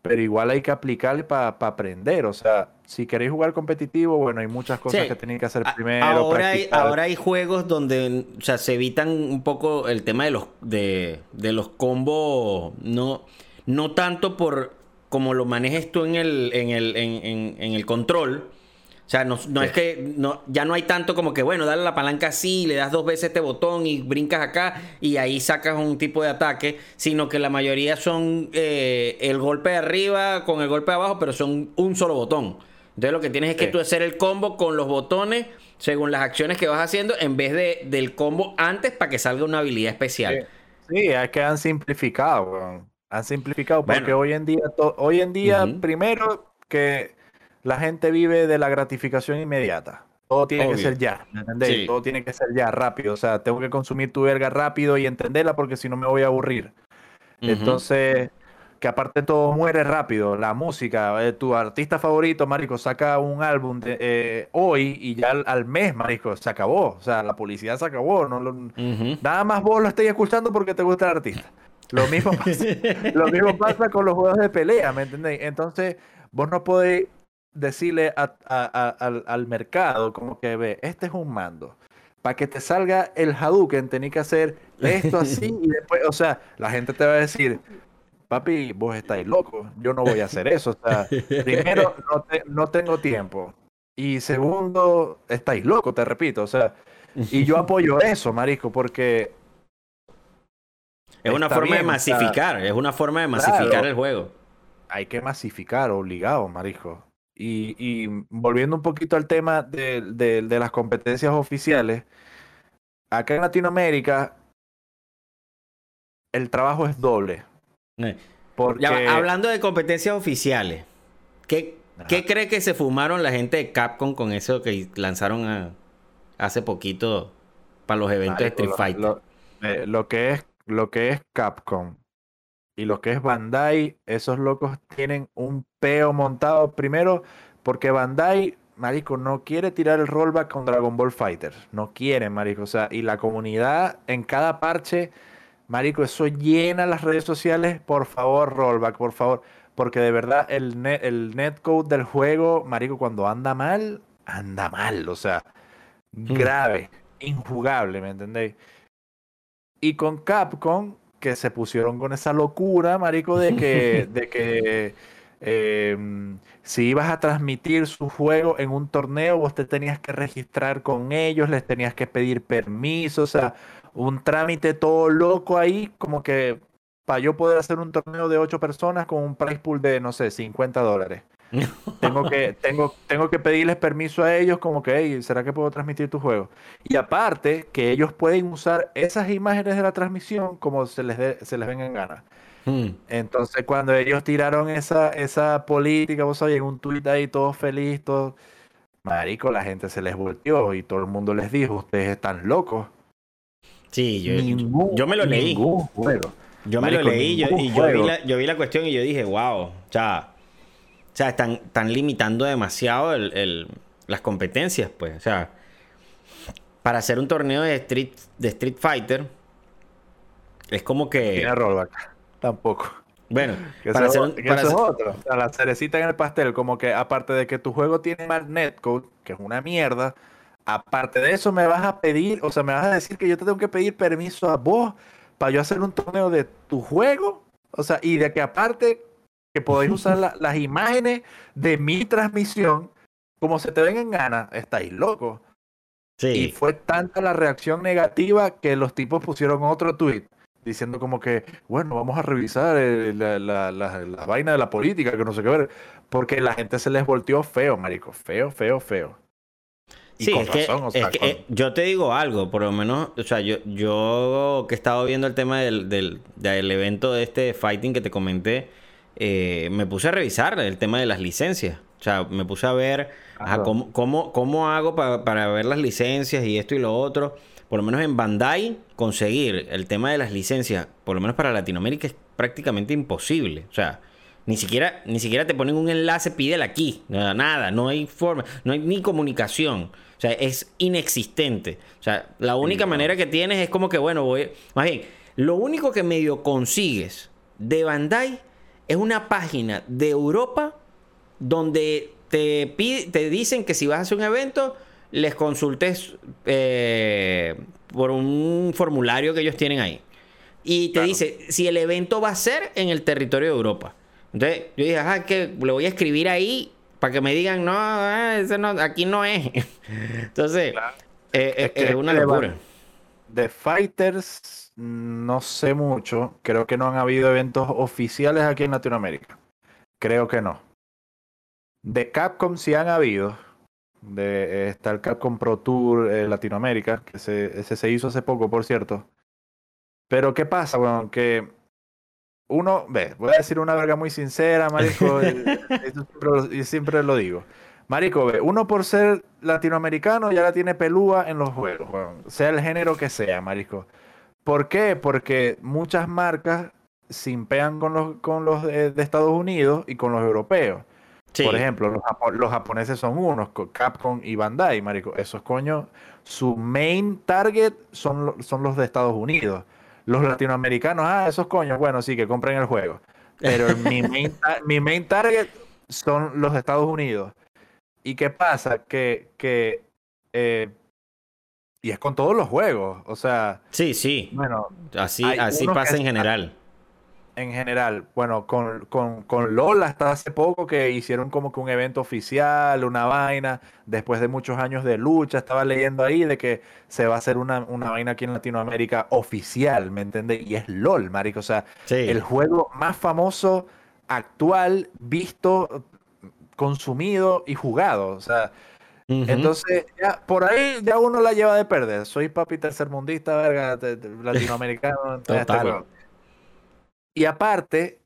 pero igual hay que aplicarle para aprender. O sea, si queréis jugar competitivo, bueno, hay muchas cosas que tenéis que hacer primero. Ahora hay, ahora hay juegos donde, o sea, se evitan un poco el tema de los, de, de los combos, no, no tanto por como lo manejes tú en el, en el, en, en el control, o sea, no, no es que no, ya no hay tanto como que, bueno, dale la palanca así, le das dos veces este botón y brincas acá y ahí sacas un tipo de ataque, sino que la mayoría son eh, el golpe de arriba con el golpe de abajo, pero son un solo botón. Entonces lo que tienes es que tú hacer el combo con los botones según las acciones que vas haciendo en vez de, del combo antes para que salga una habilidad especial. Sí, es que han simplificado, Han simplificado porque hoy en día, hoy en día, primero que la gente vive de la gratificación inmediata. Todo tiene que ser ya, ¿me entendés? Todo tiene que ser ya, rápido. O sea, tengo que consumir tu verga rápido y entenderla porque si no me voy a aburrir. Entonces, que aparte todo muere rápido. La música, eh, tu artista favorito, Marico, saca un álbum de, eh, hoy y ya al, mes, Marico, se acabó. O sea, la publicidad se acabó. No Nada más vos lo estáis escuchando porque te gusta el artista. Lo mismo pasa, lo mismo pasa con los juegos de pelea, ¿me entendéis? Entonces, vos no podéis decirle al, mercado como que ve, este es un mando. Para que te salga el Hadouken tenés que hacer esto así y después, o sea, la gente te va a decir, papi, vos estáis loco, yo no voy a hacer eso. O sea, primero, no, no tengo tiempo. Y segundo, estáis locos, te repito. O sea, y yo apoyo eso, Marisco, porque... Es una forma de masificar, es una forma de masificar el juego. Hay que masificar, obligado, Marisco. Y, volviendo un poquito al tema de, las competencias oficiales, acá en Latinoamérica el trabajo es doble. Eh, hablando de competencias oficiales, ¿qué, ¿qué cree que se fumaron la gente de Capcom con eso que lanzaron hace poquito para los eventos de Street Fighter? Eh, lo, que es, lo que es Capcom y lo que es Bandai, esos locos tienen un peo montado. Primero, porque Bandai, marico, no quiere tirar el rollback con Dragon Ball Fighter. No quiere, marico. O sea, y la comunidad en cada parche, marico, eso llena las redes sociales. Por favor, rollback, por favor. Porque de verdad, el, net, el netcode del juego, marico, cuando anda mal, anda mal. O sea, mm. grave, injugable, ¿me entendéis? Y con Capcom, que se pusieron con esa locura, marico, de que, de que em, si ibas a transmitir su juego en un torneo, vos te tenías que registrar con ellos, les tenías que pedir permiso, o sea, un trámite todo loco ahí, como que para yo poder hacer un torneo de ocho personas con un price pool de, no sé, 50 dólares. tengo, que, tengo, tengo que pedirles permiso a ellos como que, hey, ¿será que puedo transmitir tu juego? Y aparte, que ellos pueden usar esas imágenes de la transmisión como se les, se les venga en gana. Hmm. Entonces, cuando ellos tiraron esa, esa política, vos sabés, en un tuit ahí, todos felices, todo Marico, la gente se les volteó y todo el mundo les dijo, ustedes están locos. Sí, yo, yo, me lo leí. Yo me lo leí y yo, vi la, yo vi la cuestión y yo dije, wow, o sea, o sea, están, están limitando demasiado el, las competencias, pues. O sea, para hacer un torneo de Street, de Street Fighter, es como que. Tiene rollback. Tampoco. Bueno, para hacer un, para eso es otro. la cerecita en el pastel, como que aparte de que tu juego tiene mal netcode, que es una mierda, aparte de eso, me vas a pedir, o sea, me vas a decir que yo te tengo que pedir permiso a vos para yo hacer un torneo de tu juego. O sea, y de que aparte que podéis usar las imágenes de mi transmisión como se te ven en gana, estáis locos. Sí. Y fue tanta la reacción negativa que los tipos pusieron otro tweet diciendo como que, bueno, vamos a revisar eh, la, la, la, vaina de la política, que no sé qué ver, porque la gente se les volteó feo, marico, feo, feo, feo. Y sí, con es razón, o sea, eh, yo te digo algo, por lo menos, o sea, yo, yo que he estado viendo el tema del, del, del evento de este fighting que te comenté, eh, me puse a revisar el tema de las licencias. O sea, me puse a ver cómo, cómo, cómo, hago para, para ver las licencias y esto y lo otro por lo menos en Bandai, conseguir el tema de las licencias, por lo menos para Latinoamérica, es prácticamente imposible. O sea, ni siquiera, ni siquiera te ponen un enlace, pídela aquí. Nada, no hay forma, no hay ni comunicación. O sea, es inexistente. O sea, la única manera que tienes es como que, bueno, voy. Más bien, lo único que medio consigues de Bandai es una página de Europa donde te, te dicen que si vas a hacer un evento les consultes eh, por un formulario que ellos tienen ahí. Y te dice si el evento va a ser en el territorio de Europa. Entonces yo dije, ajá, que le voy a escribir ahí para que me digan, no, ah, no aquí no es. Entonces, eh, es, una locura. De Fighters, no sé mucho. Creo que no han habido eventos oficiales aquí en Latinoamérica. Creo que no. De Capcom sí han habido de, está el Capcom Pro Tour eh, Latinoamérica, que se, ese se hizo hace poco, por cierto. Pero ¿qué pasa? Bueno, que uno, ve, voy a decir una verga muy sincera, marico, y, siempre, lo digo. Marico, ve, uno por ser latinoamericano ya la tiene pelúa en los juegos, sea el género que sea, marico. ¿Por qué? Porque muchas marcas simpean con los, con los de Estados Unidos y con los europeos. Por ejemplo, los, japoneses son unos, Capcom y Bandai, marico. Esos coños, su main target son, son los de Estados Unidos. Los latinoamericanos, ah, esos coños, bueno, sí, que compren el juego. Pero mi, main, mi main target son los de Estados Unidos. ¿Y qué pasa? Que, que eh, y es con todos los juegos, o sea... Sí, sí. Bueno, así, así pasa en general en general. Bueno, con, con, con LOL hasta hace poco que hicieron como que un evento oficial, una vaina, después de muchos años de lucha, estaba leyendo ahí de que se va a hacer una, una vaina aquí en Latinoamérica oficial, ¿me entiendes? Y es LOL, marico, o sea, el juego más famoso, actual, visto, consumido y jugado, o sea... Entonces, ya, por ahí ya uno la lleva de perder. Soy papi tercermundista, verga, latinoamericano. Total. Y aparte,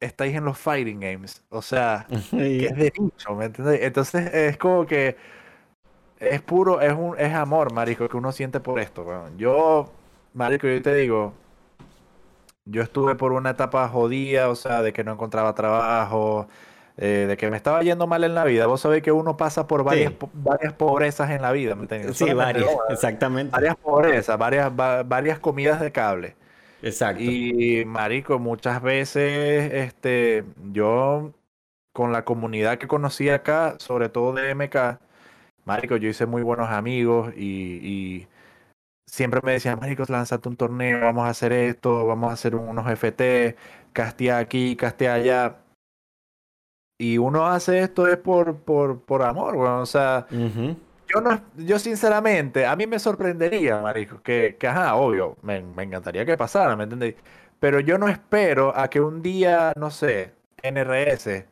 estáis en los fighting games. O sea, que es de nicho, ¿me entiendes? Entonces es como que es puro, es un, es amor, marico, que uno siente por esto. yo, marico, yo te digo, yo estuve por una etapa jodida, o sea, de que no encontraba trabajo, eh, de que me estaba yendo mal en la vida. Vos sabés que uno pasa por varias, varias pobrezas en la vida, ¿me entiendes? Sí, varias, exactamente. Varias pobrezas, varias, varias comidas de cable. Exacto. Y marico, muchas veces, este, yo con la comunidad que conocí acá, sobre todo de MK, marico, yo hice muy buenos amigos y, siempre me decían, marico, lánzate un torneo, vamos a hacer esto, vamos a hacer unos FT, castea aquí, castea allá. Y uno hace esto es por, por, por amor, bueno, o sea, yo no, yo sinceramente, a mí me sorprendería, marico, que, que ajá, obvio, me, me encantaría que pasara, ¿me entendéis? Pero yo no espero a que un día, no sé, NRS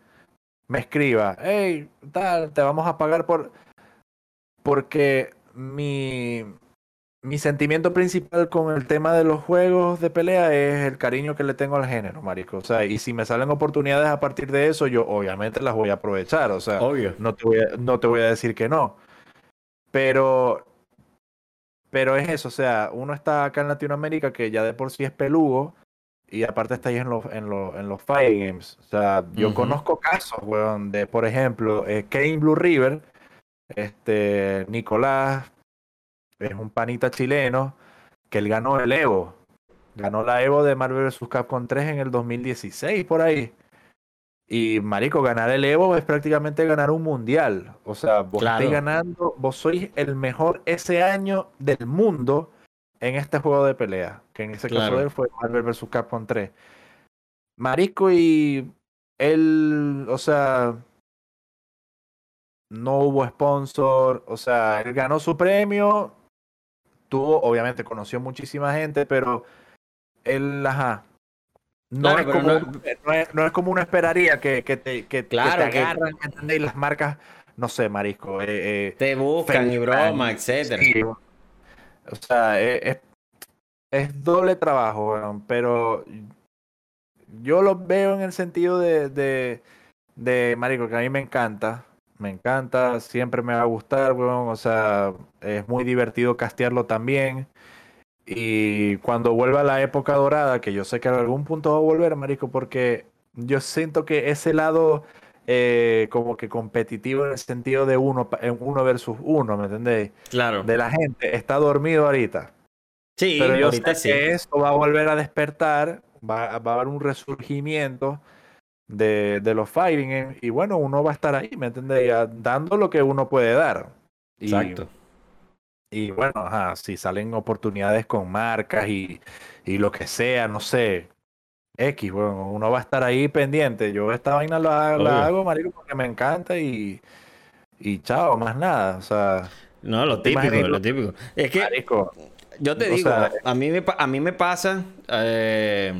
me escriba, hey, tal, te vamos a pagar por... Porque mi, mi sentimiento principal con el tema de los juegos de pelea es el cariño que le tengo al género, marico. O sea, y si me salen oportunidades a partir de eso, yo obviamente las voy a aprovechar. O sea, Obvio. No, te voy a, no te voy a decir que no. Pero, pero es eso, o sea, uno está acá en Latinoamérica que ya de por sí es peludo y aparte está ahí en los, en los, en los Fire Games. O sea, yo conozco casos, weón, de, por ejemplo, eh, Kane Blue River, este, Nicolás, es un panita chileno, que él ganó el Evo. Ganó la Evo de Marvel vs. Capcom 3 en el 2016, por ahí. Y marico, ganar el Evo es prácticamente ganar un mundial. O sea, vos Claro. ganando, vos sois el mejor ese año del mundo en este juego de pelea. Que en ese Claro. caso él fue Marvel vs. Capcom 3. Marico y él, o sea, no hubo sponsor, o sea, él ganó su premio, tuvo, obviamente conoció muchísima gente, pero él, ajá, no, Claro, es, como, no- es, no es como uno esperaría que, que te, que, que Claro, te que- agarran, ¿entendés? Y las marcas, no sé, marisco, eh, eh, Te buscan y broma, etcétera. sí, o sea, es, es doble trabajo, pero yo lo veo en el sentido de, de, de, marico, que a mí me encanta, me encanta, siempre me va a gustar, weón, o sea, es muy divertido castearlo también. Y cuando vuelva la época dorada, que yo sé que en algún punto va a volver, marico, porque yo siento que ese lado eh, como que competitivo en el sentido de uno, uno versus uno, ¿me entendéis? Claro. De la gente está dormido ahorita. Sí, Pero yo ahorita sé sí. que eso va a volver a despertar, va, va a haber un resurgimiento de, de los fighting games, y bueno, uno va a estar ahí, ¿me entiendes? Dando lo que uno puede dar. Y, Exacto. Y bueno, ajá, si salen oportunidades con marcas y, y lo que sea, no sé, X, bueno, uno va a estar ahí pendiente. Yo esta vaina la, hago, marico, porque me encanta y, y chao, más nada. O sea, No, lo típico, lo típico. Es que marico, yo te digo, sea, a mí me, a mí me pasa, eh,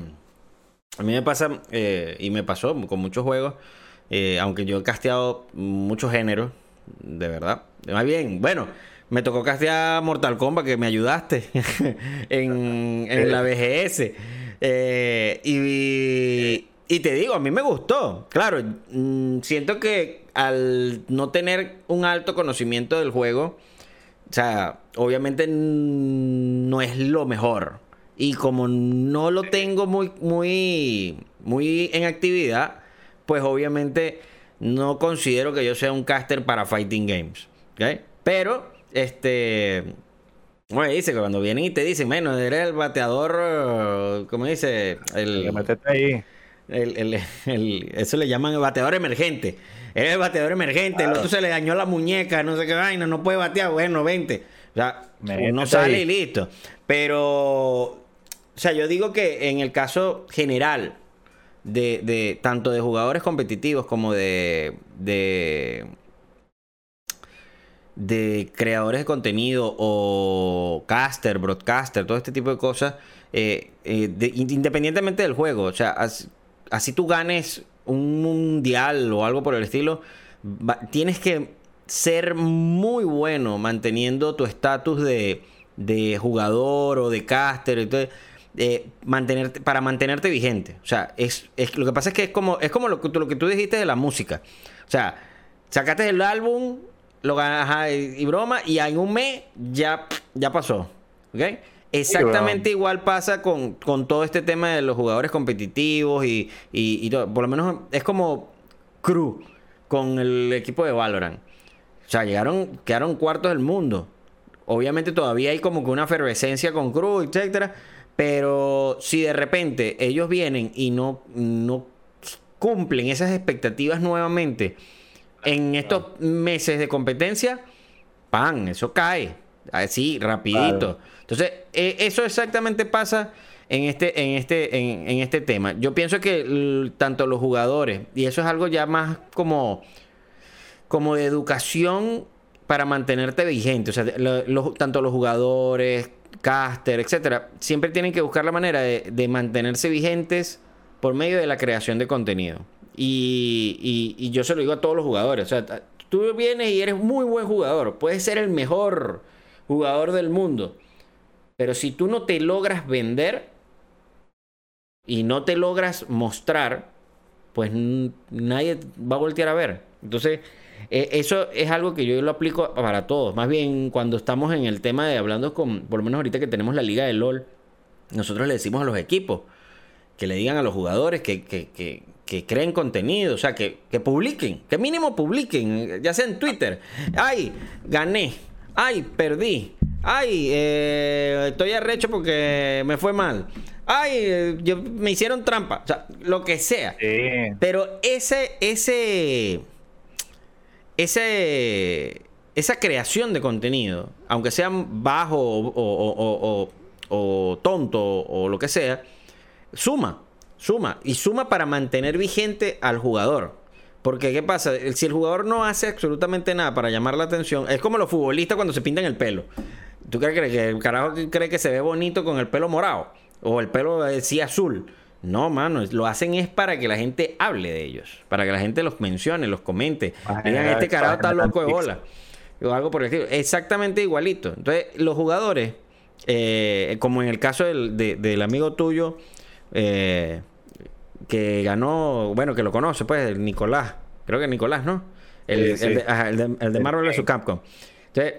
a mí me pasa, eh, y me pasó con muchos juegos, eh, aunque yo he casteado muchos géneros, de verdad. Más bien, bueno, me tocó castear Mortal Kombat, que me ayudaste en, en la BGS. Eh, y, y te digo, a mí me gustó. Claro, mm, siento que al no tener un alto conocimiento del juego, o sea, obviamente no es lo mejor. Y como no lo tengo muy, muy, muy en actividad, pues obviamente no considero que yo sea un caster para fighting games. ¿ok? Pero, este, bueno, dice que cuando vienen y te dicen, bueno, eres el bateador, ¿cómo dice? El, metete ahí. el- el- el- eso le llaman el bateador emergente. Eres el bateador emergente, el Claro. otro se le dañó la muñeca, no sé qué vaina, no puede batear, bueno, vente. O sea, uno sale ahí. y listo. Pero, o sea, yo digo que en el caso general de, de tanto de jugadores competitivos como de, de, de creadores de contenido o caster, broadcaster, todo este tipo de cosas, eh, eh, de- independientemente del juego, o sea, as- así tú ganes un mundial o algo por el estilo, tienes que ser muy bueno manteniendo tu estatus de, de jugador o de caster, entonces, eh, mantenerte, para mantenerte vigente. O sea, es, es- lo que pasa es que es como, es como lo, que tú- lo que tú dijiste de la música. O sea, sacaste el álbum, lo ganas y, y broma, y en un mes ya, ya pasó. ¿Ok? Exactamente igual pasa con, con todo este tema de los jugadores competitivos y, y, y todo. Por lo menos es como crew con el equipo de Valorant. O sea, llegaron, quedaron cuartos del mundo. Obviamente todavía hay como que una efervescencia con crew, etcétera. Pero si de repente ellos vienen y no, no cumplen esas expectativas nuevamente en estos meses de competencia, pan, eso cae. Así, rapidito. Entonces, eh, eso exactamente pasa en este, en este, en, en este tema. Yo pienso que tanto los jugadores, y eso es algo ya más como, como de educación para mantenerte vigente. O sea, lo- tanto los jugadores, caster, etcétera, siempre tienen que buscar la manera de, mantenerse vigentes por medio de la creación de contenido. Y, y- y yo se lo digo a todos los jugadores. O sea, tú vienes y eres muy buen jugador. Puedes ser el mejor jugador del mundo. Pero si tú no te logras vender y no te logras mostrar, pues nadie va a voltear a ver. Entonces, eh, eso es algo que yo lo aplico para todos. Más bien, cuando estamos en el tema de hablando con, por lo menos ahorita que tenemos la liga de LOL, nosotros le decimos a los equipos que le digan a los jugadores que, que, que, que creen contenido, o sea, que, que publiquen, que mínimo publiquen, ya sea en Twitter. Ay, gané. Ay, perdí. Ay, eh, estoy arrecho porque me fue mal. Ay, yo, me hicieron trampa. O sea, lo que sea. Pero ese, ese, ese, esa creación de contenido, aunque sea bajo o, o tonto o lo que sea, suma, suma. Y suma para mantener vigente al jugador. Porque, ¿qué pasa? Si el jugador no hace absolutamente nada para llamar la atención, es como los futbolistas cuando se pintan el pelo. ¿Tú crees que el carajo cree que se ve bonito con el pelo morado? O el pelo así azul. No, mano, lo hacen es para que la gente hable de ellos, para que la gente los mencione, los comente. Digan, este carajo está loco de bola. O algo por el estilo. Exactamente igualito. Entonces, los jugadores, eh, como en el caso del, del amigo tuyo, eh, que ganó, bueno, que lo conoce, pues, el Nicolás. Creo que Nicolás, ¿no? El, de, el de, Marvel vs. Capcom. Entonces,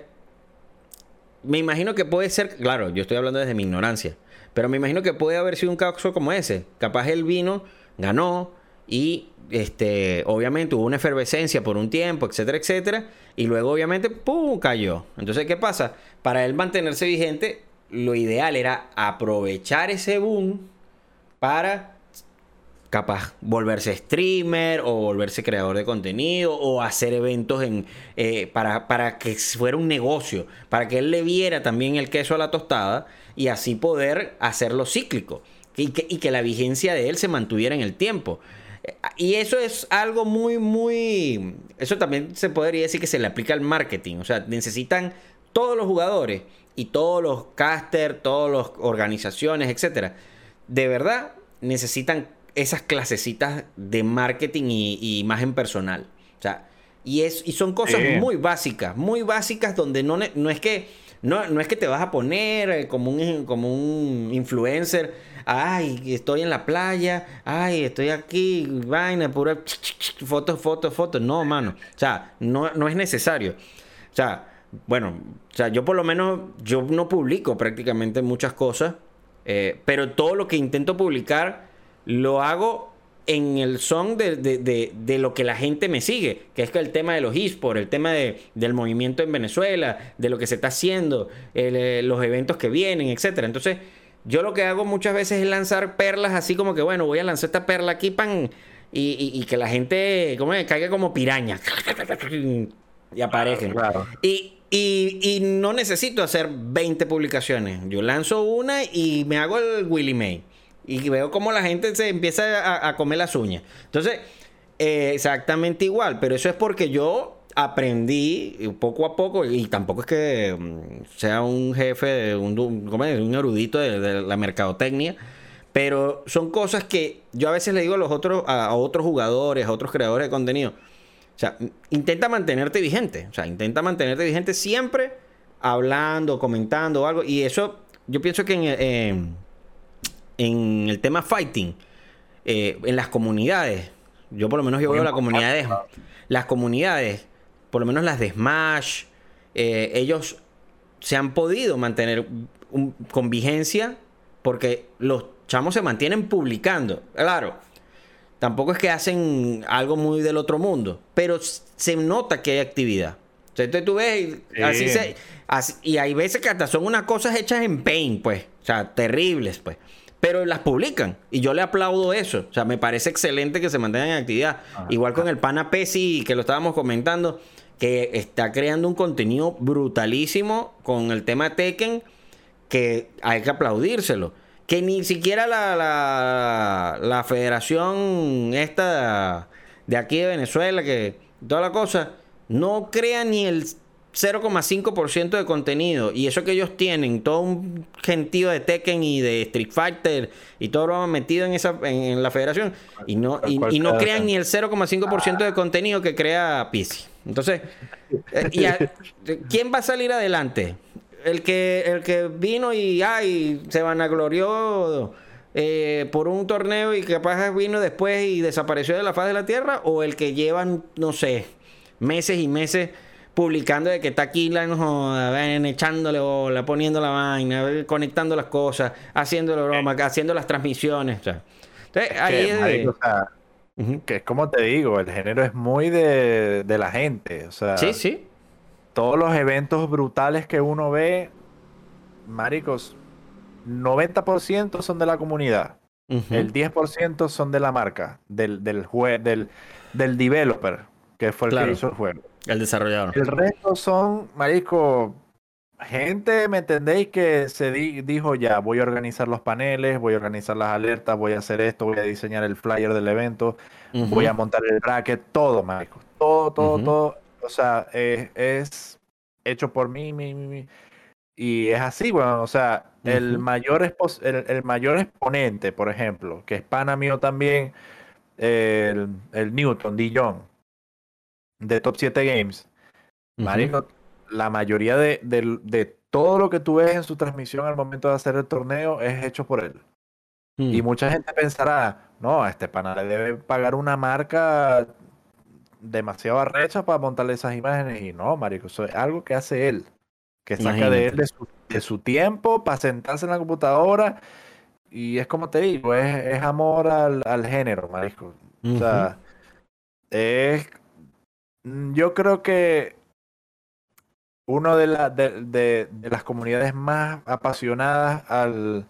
me imagino que puede ser, claro, yo estoy hablando desde mi ignorancia, pero me imagino que puede haber sido un caso como ese. Capaz él vino, ganó y este, obviamente hubo una efervescencia por un tiempo, etcétera, etcétera, y luego obviamente ¡pum! cayó. Entonces, ¿qué pasa? Para él mantenerse vigente, lo ideal era aprovechar ese boom para capaz volverse streamer o volverse creador de contenido o hacer eventos en, eh, para, para, que fuera un negocio, para que él le viera también el queso a la tostada y así poder hacerlo cíclico y que, y que la vigencia de él se mantuviera en el tiempo. Y eso es algo muy, muy... Eso también se podría decir que se le aplica al marketing. O sea, necesitan todos los jugadores y todos los casters, todas las organizaciones, etcétera. De verdad, necesitan esas clasecitas de marketing y, imagen personal. O sea, y, es, y son cosas muy básicas, muy básicas donde no, no es que no, no es que te vas a poner eh, como un, como un influencer. Ay, estoy en la playa. Ay, estoy aquí. Vaina, pura fotos, fotos, fotos. No, mano. O sea, no, no es necesario. O sea, bueno, o sea, yo por lo menos, yo no publico prácticamente muchas cosas. Eh, pero todo lo que intento publicar lo hago en el son de, lo que la gente me sigue, que es que el tema de los esports, el tema del movimiento en Venezuela, de lo que se está haciendo, eh, los eventos que vienen, etcétera. Entonces, yo lo que hago muchas veces es lanzar perlas así como que, bueno, voy a lanzar esta perla aquí, pan, y, que la gente como caiga como piraña y aparezcan. Y, y, no necesito hacer 20 publicaciones. Yo lanzo una y me hago el Willy May. Y veo como la gente se empieza a, comer las uñas. Entonces, eh, exactamente igual, pero eso es porque yo aprendí poco a poco, y tampoco es que mm, sea un jefe, un, un erudito de, la mercadotecnia, pero son cosas que yo a veces le digo a los otros, a, otros jugadores, a otros creadores de contenido. O sea, intenta mantenerte vigente. O sea, intenta mantenerte vigente siempre hablando, comentando algo. Y eso, yo pienso que en, en el tema fighting, eh, en las comunidades, yo por lo menos yo veo las comunidades, las comunidades, por lo menos las de Smash, eh, ellos se han podido mantener con vigencia porque los chamos se mantienen publicando. Claro, tampoco es que hacen algo muy del otro mundo, pero se nota que hay actividad. entonces tú ves, así se, y hay veces que hasta son unas cosas hechas en paint, pues, o sea, terribles, pues pero las publican. Y yo le aplaudo eso. O sea, me parece excelente que se mantengan en actividad. Igual con el pana Pesi, que lo estábamos comentando, que está creando un contenido brutalísimo con el tema Tekken, que hay que aplaudírselo. Que ni siquiera la, la, la federación esta de aquí de Venezuela, que toda la cosa, no crea ni el 0,5% de contenido. Y eso que ellos tienen, todo un gentío de Tekken y de Street Fighter y todo lo han metido en, esa, en, la federación. Y no, y, no crean ni el 0,5% de contenido que crea PC. Entonces, eh, ¿quién va a salir adelante? El que, el que vino y ay, se vanaglorió eh, por un torneo y capaz vino después y desapareció de la faz de la tierra, o el que llevan, no sé, meses y meses publicando de que está aquí la ven, echándole bola, poniendo la vaina, conectando las cosas, haciendo la broma, haciendo las transmisiones. Entonces, ahí es Que es como te digo, el género es muy de, la gente. O sea, sí, sí. Todos los eventos brutales que uno ve, maricos, 90% son de la comunidad. El 10% son de la marca, del, del, del, del developer, que fue el que hizo el juego. El desarrollador. El resto son, marisco, gente, ¿me entendéis? Que se dijo ya, voy a organizar los paneles, voy a organizar las alertas, voy a hacer esto, voy a diseñar el flyer del evento, voy a montar el bracket, todo, marisco. Todo, todo, todo. O sea, es hecho por mí, mi, mi, Y es así, bueno, o sea, el, mayor el, mayor exponente, por ejemplo, que es pana mío también, el, el Newton, Dijon, de Top 7 Games. la mayoría de, de, todo lo que tú ves en su transmisión al momento de hacer el torneo es hecho por él. Y mm. mucha gente pensará, no, a este pana le debe pagar una marca demasiado arrecha para montarle esas imágenes. Y no, marico, eso es algo que hace él. Que saca de él de su, tiempo para sentarse en la computadora. Y es como te digo, es, amor al, al, género, marico. O sea, es yo creo que una de, la, de, de, las comunidades más apasionadas al,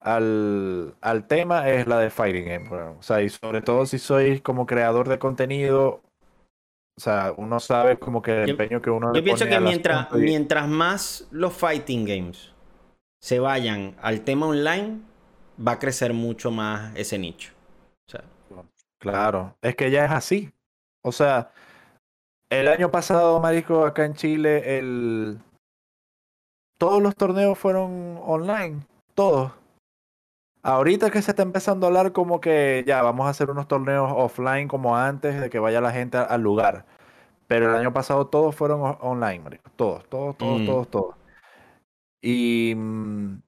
al, al, tema es la de Fighting Game. o sea, y sobre todo si sois como creador de contenido, o sea, uno sabe como que el empeño que uno Yo pienso que mientras, mientras más los Fighting Games se vayan al tema online, va a crecer mucho más ese nicho. O sea. Claro, es que ya es así. O sea, el año pasado, Marisco, acá en Chile, el... todos los torneos fueron online. Todos. Ahorita que se está empezando a hablar como que ya vamos a hacer unos torneos offline como antes de que vaya la gente al lugar. Pero el año pasado todos fueron online, Marisco. Todos, todos, todos, mm. todos, todos. Y mm,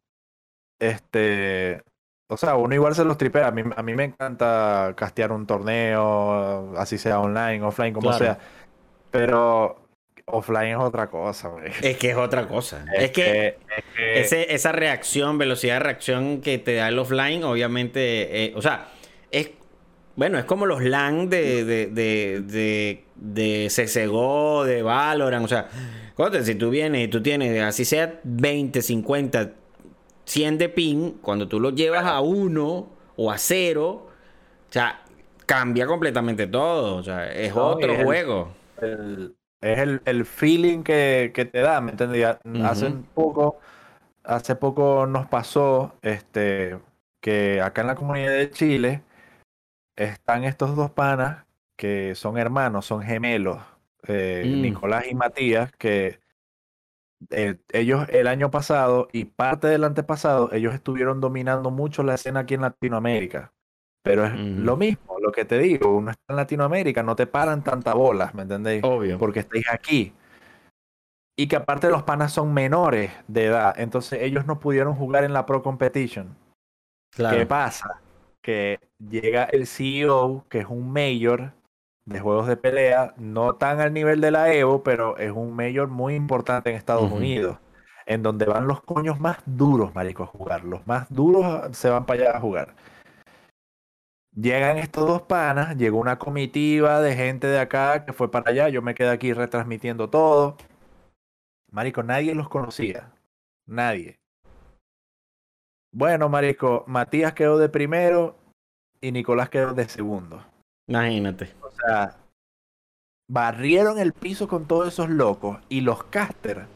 este, o sea, uno igual se los tripea. A mí, a mí me encanta castear un torneo, así sea online, offline, como sea. Pero offline es otra cosa, güey. Es que es otra cosa. Es, que, esa reacción, velocidad de reacción que te da el offline, obviamente, eh, o sea, es bueno, es como los LAN de, de, de, de, CSGO, de Valorant, o sea, si tú vienes y tú tienes, así sea 20, 50, 100 de ping, cuando tú lo llevas a 1 o a 0, o sea, cambia completamente todo, o sea, es otro juego es el, el feeling que, que, te da, ¿me entendías? Hace poco, hace poco nos pasó este, que acá en la comunidad de Chile están estos dos panas que son hermanos, son gemelos, eh, mm. Nicolás y Matías, que eh, ellos el año pasado y parte del antepasado, ellos estuvieron dominando mucho la escena aquí en Latinoamérica. Pero es lo mismo, lo que te digo, uno está en Latinoamérica, no te paran tanta bolas, ¿me entendéis? Obvio. Porque estáis aquí. Y que aparte los panas son menores de edad, entonces ellos no pudieron jugar en la Pro Competition. ¿Qué pasa? Que llega el CEO, que es un mayor de juegos de pelea, no tan al nivel de la Evo, pero es un mayor muy importante en Estados Unidos, en donde van los coños más duros, marico, a jugar. Los más duros se van para allá a jugar. Llegan estos dos panas, llegó una comitiva de gente de acá que fue para allá, yo me quedé aquí retransmitiendo todo. Marico, nadie los conocía. Nadie. Bueno, Marico, Matías quedó de primero y Nicolás quedó de segundo. Imagínate. O sea, barrieron el piso con todos esos locos y los casters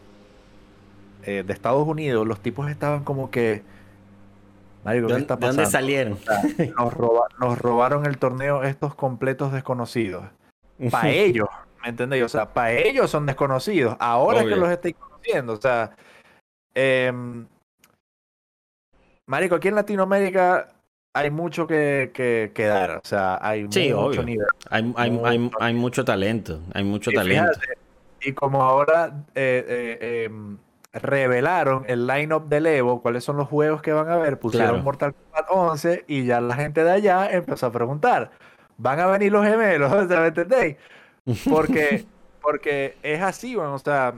eh, de Estados Unidos, los tipos estaban como que ¿De, dónde salieron? nos, robaron el torneo estos completos desconocidos. Para ellos, ¿me entendéis? O sea, para ellos son desconocidos. Ahora que los estoy conociendo. O sea, em, Marico, aquí en Latinoamérica hay mucho que, que, dar. O sea, hay mucho nivel. Hay, hay, hay, mucho talento. Hay mucho talento. y como ahora eh, eh, em, revelaron el lineup del Evo, cuáles son los juegos que van a ver, pusieron Mortal Kombat 11 y ya la gente de allá empezó a preguntar, ¿van a venir los gemelos? ¿Me entendéis? Porque, porque es así, bueno, o sea,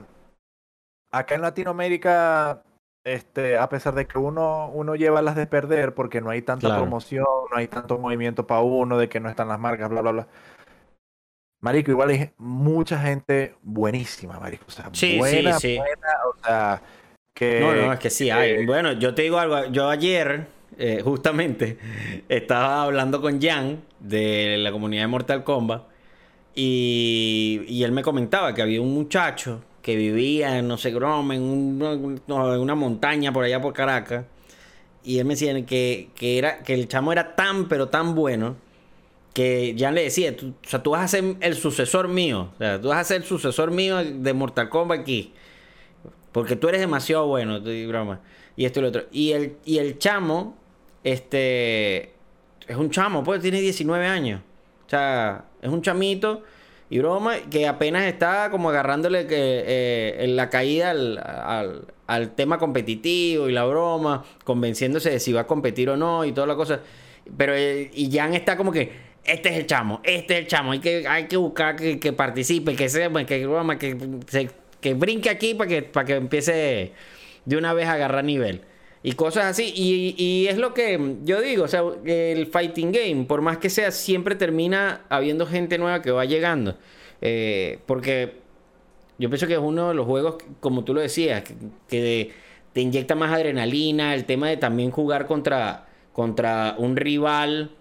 acá en Latinoamérica, este, a pesar de que uno, uno lleva las de perder porque no hay tanta promoción, no hay tanto movimiento para uno, de que no están las marcas, bla, bla, bla. Marico, igual hay mucha gente buenísima, Marico. O sea, buena, buena, o sea, Que, no, no, es que sí hay. Bueno, yo te digo algo. Yo ayer, eh, justamente, estaba hablando con Jan de la comunidad de Mortal Kombat. Y, y él me comentaba que había un muchacho que vivía en no sé, Groma, en, en una montaña por allá por Caracas. Y él me decía que, que, era, que el chamo era tan, pero tan bueno que ya le decía, o sea, tú vas a ser el sucesor mío. O sea, tú vas a ser el sucesor mío de Mortal Kombat aquí. Porque tú eres demasiado bueno, broma. Y esto y lo otro. Y el, y el chamo, este, es un chamo, pues tiene 19 años. O sea, es un chamito y broma que apenas está como agarrándole que, eh, en la caída al, al, tema competitivo y la broma, convenciéndose de si va a competir o no y toda la cosa. Pero, eh, y Jan está como que este es el chamo, este es el chamo, hay que, hay que buscar que, que participe, que sepa, que que, que brinque aquí para que, para que empiece de una vez a agarrar nivel. Y cosas así. Y, y, es lo que yo digo, o sea, el fighting game, por más que sea, siempre termina habiendo gente nueva que va llegando. Eh, porque yo pienso que es uno de los juegos, como tú lo decías, que, te inyecta más adrenalina, el tema de también jugar contra, contra un rival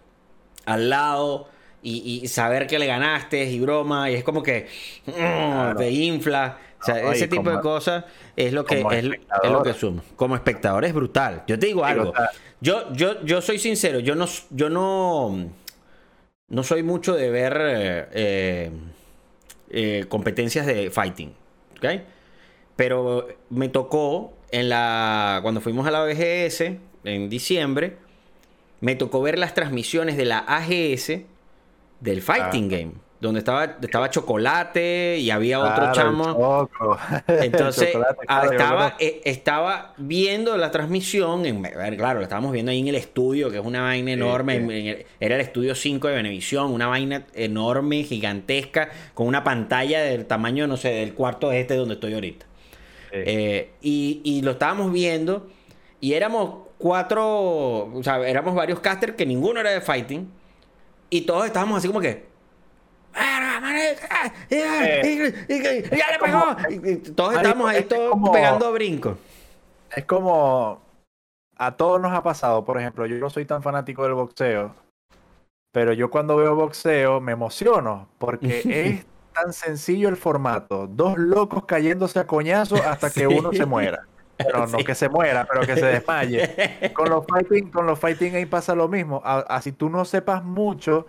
al lado y, saber que le ganaste y broma, y es como que mm, te infla. O sea, ese tipo de cosas es lo que es, lo que suma. Como espectador es brutal. Yo te digo algo. Yo, yo, yo soy sincero, yo no, yo no, no soy mucho de ver eh, eh, competencias de fighting. ¿Ok? Pero me tocó en la. Cuando fuimos a la BGS en diciembre me tocó ver las transmisiones de la AGS del Fighting Game. Donde estaba, estaba Chocolate y había otro chamo. Entonces, ah, estaba, eh, estaba viendo la transmisión. En, claro, la estábamos viendo ahí en el estudio, que es una vaina enorme. era el estudio 5 de Venevisión, una vaina enorme, gigantesca, con una pantalla del tamaño, no sé, del cuarto este donde estoy ahorita. Eh, y, y lo estábamos viendo. Y éramos cuatro, o sea, éramos varios casters que ninguno era de fighting. Y todos estábamos así como que. ¡Ya le pegó! todos estábamos ahí todos pegando brincos. Es como. A todos nos ha pasado, por ejemplo, yo no soy tan fanático del boxeo, pero yo cuando veo boxeo me emociono porque es tan sencillo el formato. Dos locos cayéndose a coñazo hasta que uno se muera. Pero no que se muera, pero que se desmaye. Con los fighting, con los fighting ahí pasa lo mismo. Así tú no sepas mucho,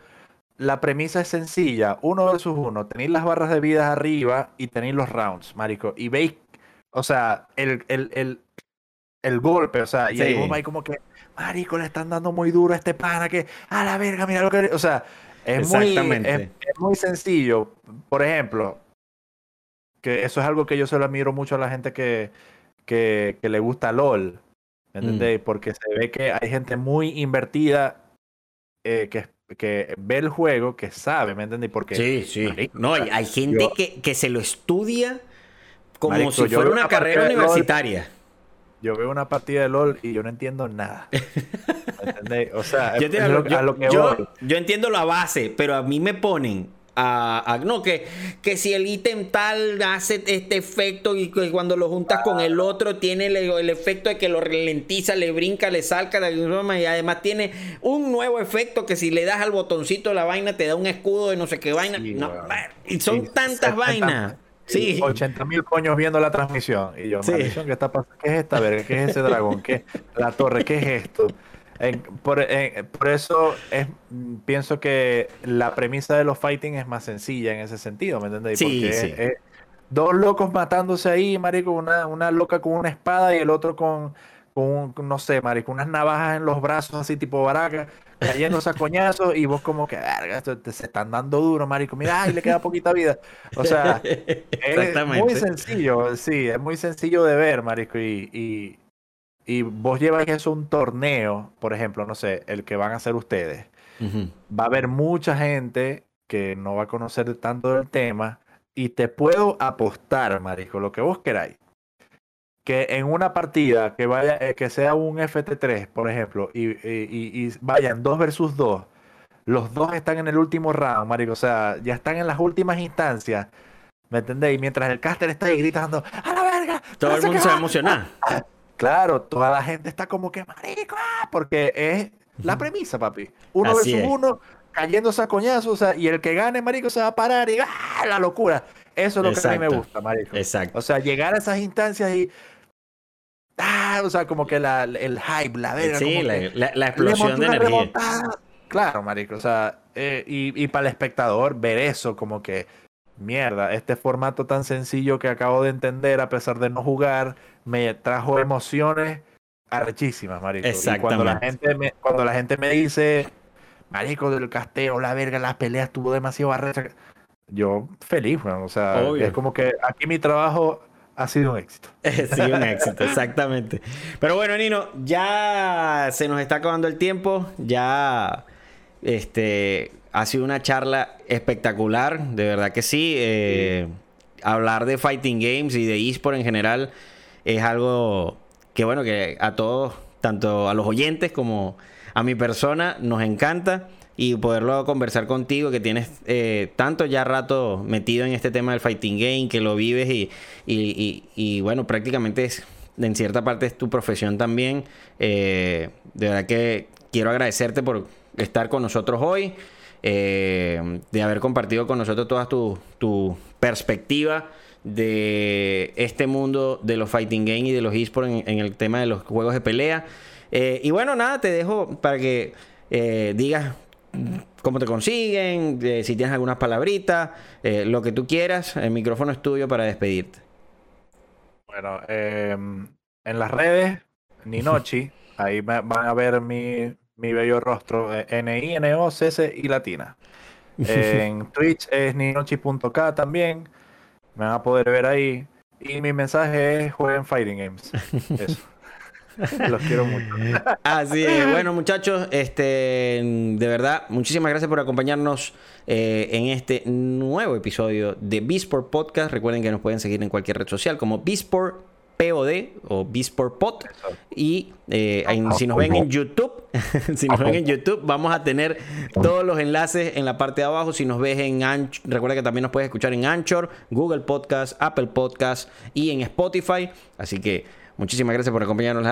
la premisa es sencilla. Uno versus uno. Tenéis las barras de vida arriba y tenéis los rounds, marico. Y veis, o sea, el, el, el, el golpe, o sea, y ahí vos vais como que, marico, le están dando muy duro a este pana que, a la verga, mira lo que... O sea, es muy, es muy sencillo. Por ejemplo, que eso es algo que yo se lo admiro mucho a la gente que que, le gusta LOL. ¿Me entendéis? Mm. Porque se ve que hay gente muy invertida eh, que, que ve el juego, que sabe, ¿me entendéis? Porque. Sí, sí. no, hay, gente que, que, se lo estudia como si fuera una carrera universitaria. yo veo una partida de LOL y yo no entiendo nada. ¿Me entendéis? O sea, yo entiendo la base, pero a mí me ponen no, que, que si el ítem tal hace este efecto y que cuando lo juntas con el otro tiene el, efecto de que lo ralentiza, le brinca, le salca y además tiene un nuevo efecto que si le das al botoncito de la vaina te da un escudo de no sé qué vaina. y son tantas vainas. Sí. 80 mil coños viendo la transmisión. Y yo, ¿qué está pasando? ¿Qué es esta verga? ¿Qué es ese dragón? ¿Qué la torre? ¿Qué es esto? Por, por, eso es, pienso que la premisa de los fighting es más sencilla en ese sentido, ¿me entiendes? Sí, sí. dos locos matándose ahí, marico, una, una loca con una espada y el otro con, con no sé, marico, unas navajas en los brazos así tipo baraca, cayéndose a coñazos y vos como que, verga, se están dando duro, marico, mira, ay, le queda poquita vida. O sea, es muy sencillo, sí, es muy sencillo de ver, marico, y y vos llevas eso a un torneo, por ejemplo, no sé, el que van a hacer ustedes, va a haber mucha gente que no va a conocer tanto del tema y te puedo apostar, marico, lo que vos queráis, que en una partida que vaya, eh, que sea un FT3, por ejemplo, y, y, y, vayan dos versus dos, los dos están en el último round, marico, o sea, ya están en las últimas instancias, ¿me entendéis? Mientras el caster está ahí gritando, ¡a la verga. Todo el mundo se va a emocionar. Claro, toda la gente está como que marico, ah", porque es la premisa, papi. Uno Así versus es. uno, cayéndose a coñazos, o sea, y el que gane, marico, se va a parar y ¡ah! la locura. Eso es lo que a mí me gusta, marico. Exacto. O sea, llegar a esas instancias y. Ah, o sea, como que la, el hype, la verga. Sí, la, la- explosión de energía. remontada. Claro, marico. O sea, eh, y, y para el espectador ver eso, como que. Mierda, este formato tan sencillo que acabo de entender, a pesar de no jugar, me trajo emociones arrechísimas, marico. Y cuando la Exactamente. gente me, cuando la gente me dice, marico, del casteo, la verga, las peleas estuvo demasiado arrecha. Yo feliz, weón. O sea, Obvio. es como que aquí mi trabajo ha sido un éxito. Sí, un éxito, exactamente. Pero bueno, Nino, ya se nos está acabando el tiempo. Ya este ha sido una charla espectacular, de verdad que sí. Eh, hablar de fighting games y de eSport en general es algo que bueno, que a todos, tanto a los oyentes como a mi persona, nos encanta. Y poderlo conversar contigo, que tienes eh, tanto ya rato metido en este tema del fighting game, que lo vives y, y, y- y, bueno, prácticamente es, en cierta parte es tu profesión también. Eh, de verdad que quiero agradecerte por estar con nosotros hoy, eh, de haber compartido con nosotros toda tu, tu perspectiva de este mundo de los fighting games y de los esports en, el tema de los juegos de pelea. Eh, y bueno, nada, te dejo para que eh, digas cómo te consiguen, si tienes algunas palabritas, lo que tú quieras. El micrófono es tuyo para despedirte. Bueno, em, en las redes, Ninochi, ahí va- van a ver mi, mi bello rostro, eh, N-I-N-O-C-C y latina. En Twitch es ninochi.k también, me van a poder ver ahí. Y mi mensaje es jueguen Fighting Games. Eso. Los quiero mucho. Así es. Bueno, muchachos, este, de verdad, muchísimas gracias por acompañarnos eh, en este nuevo episodio de Bisport Podcast. Recuerden que nos pueden seguir en cualquier red social como Bisport POD o Bisport Pod. Y eh, en- si nos ven en YouTube, si nos ven en YouTube, vamos a tener todos los enlaces en la parte de abajo. Si nos ves en Anchor, recuerda que también nos puedes escuchar en Anchor, Google Podcast, Apple Podcast y en Spotify. Así que muchísimas gracias por acompañarnos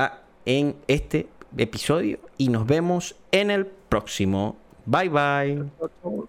en este episodio y nos vemos en el próximo. Bye bye.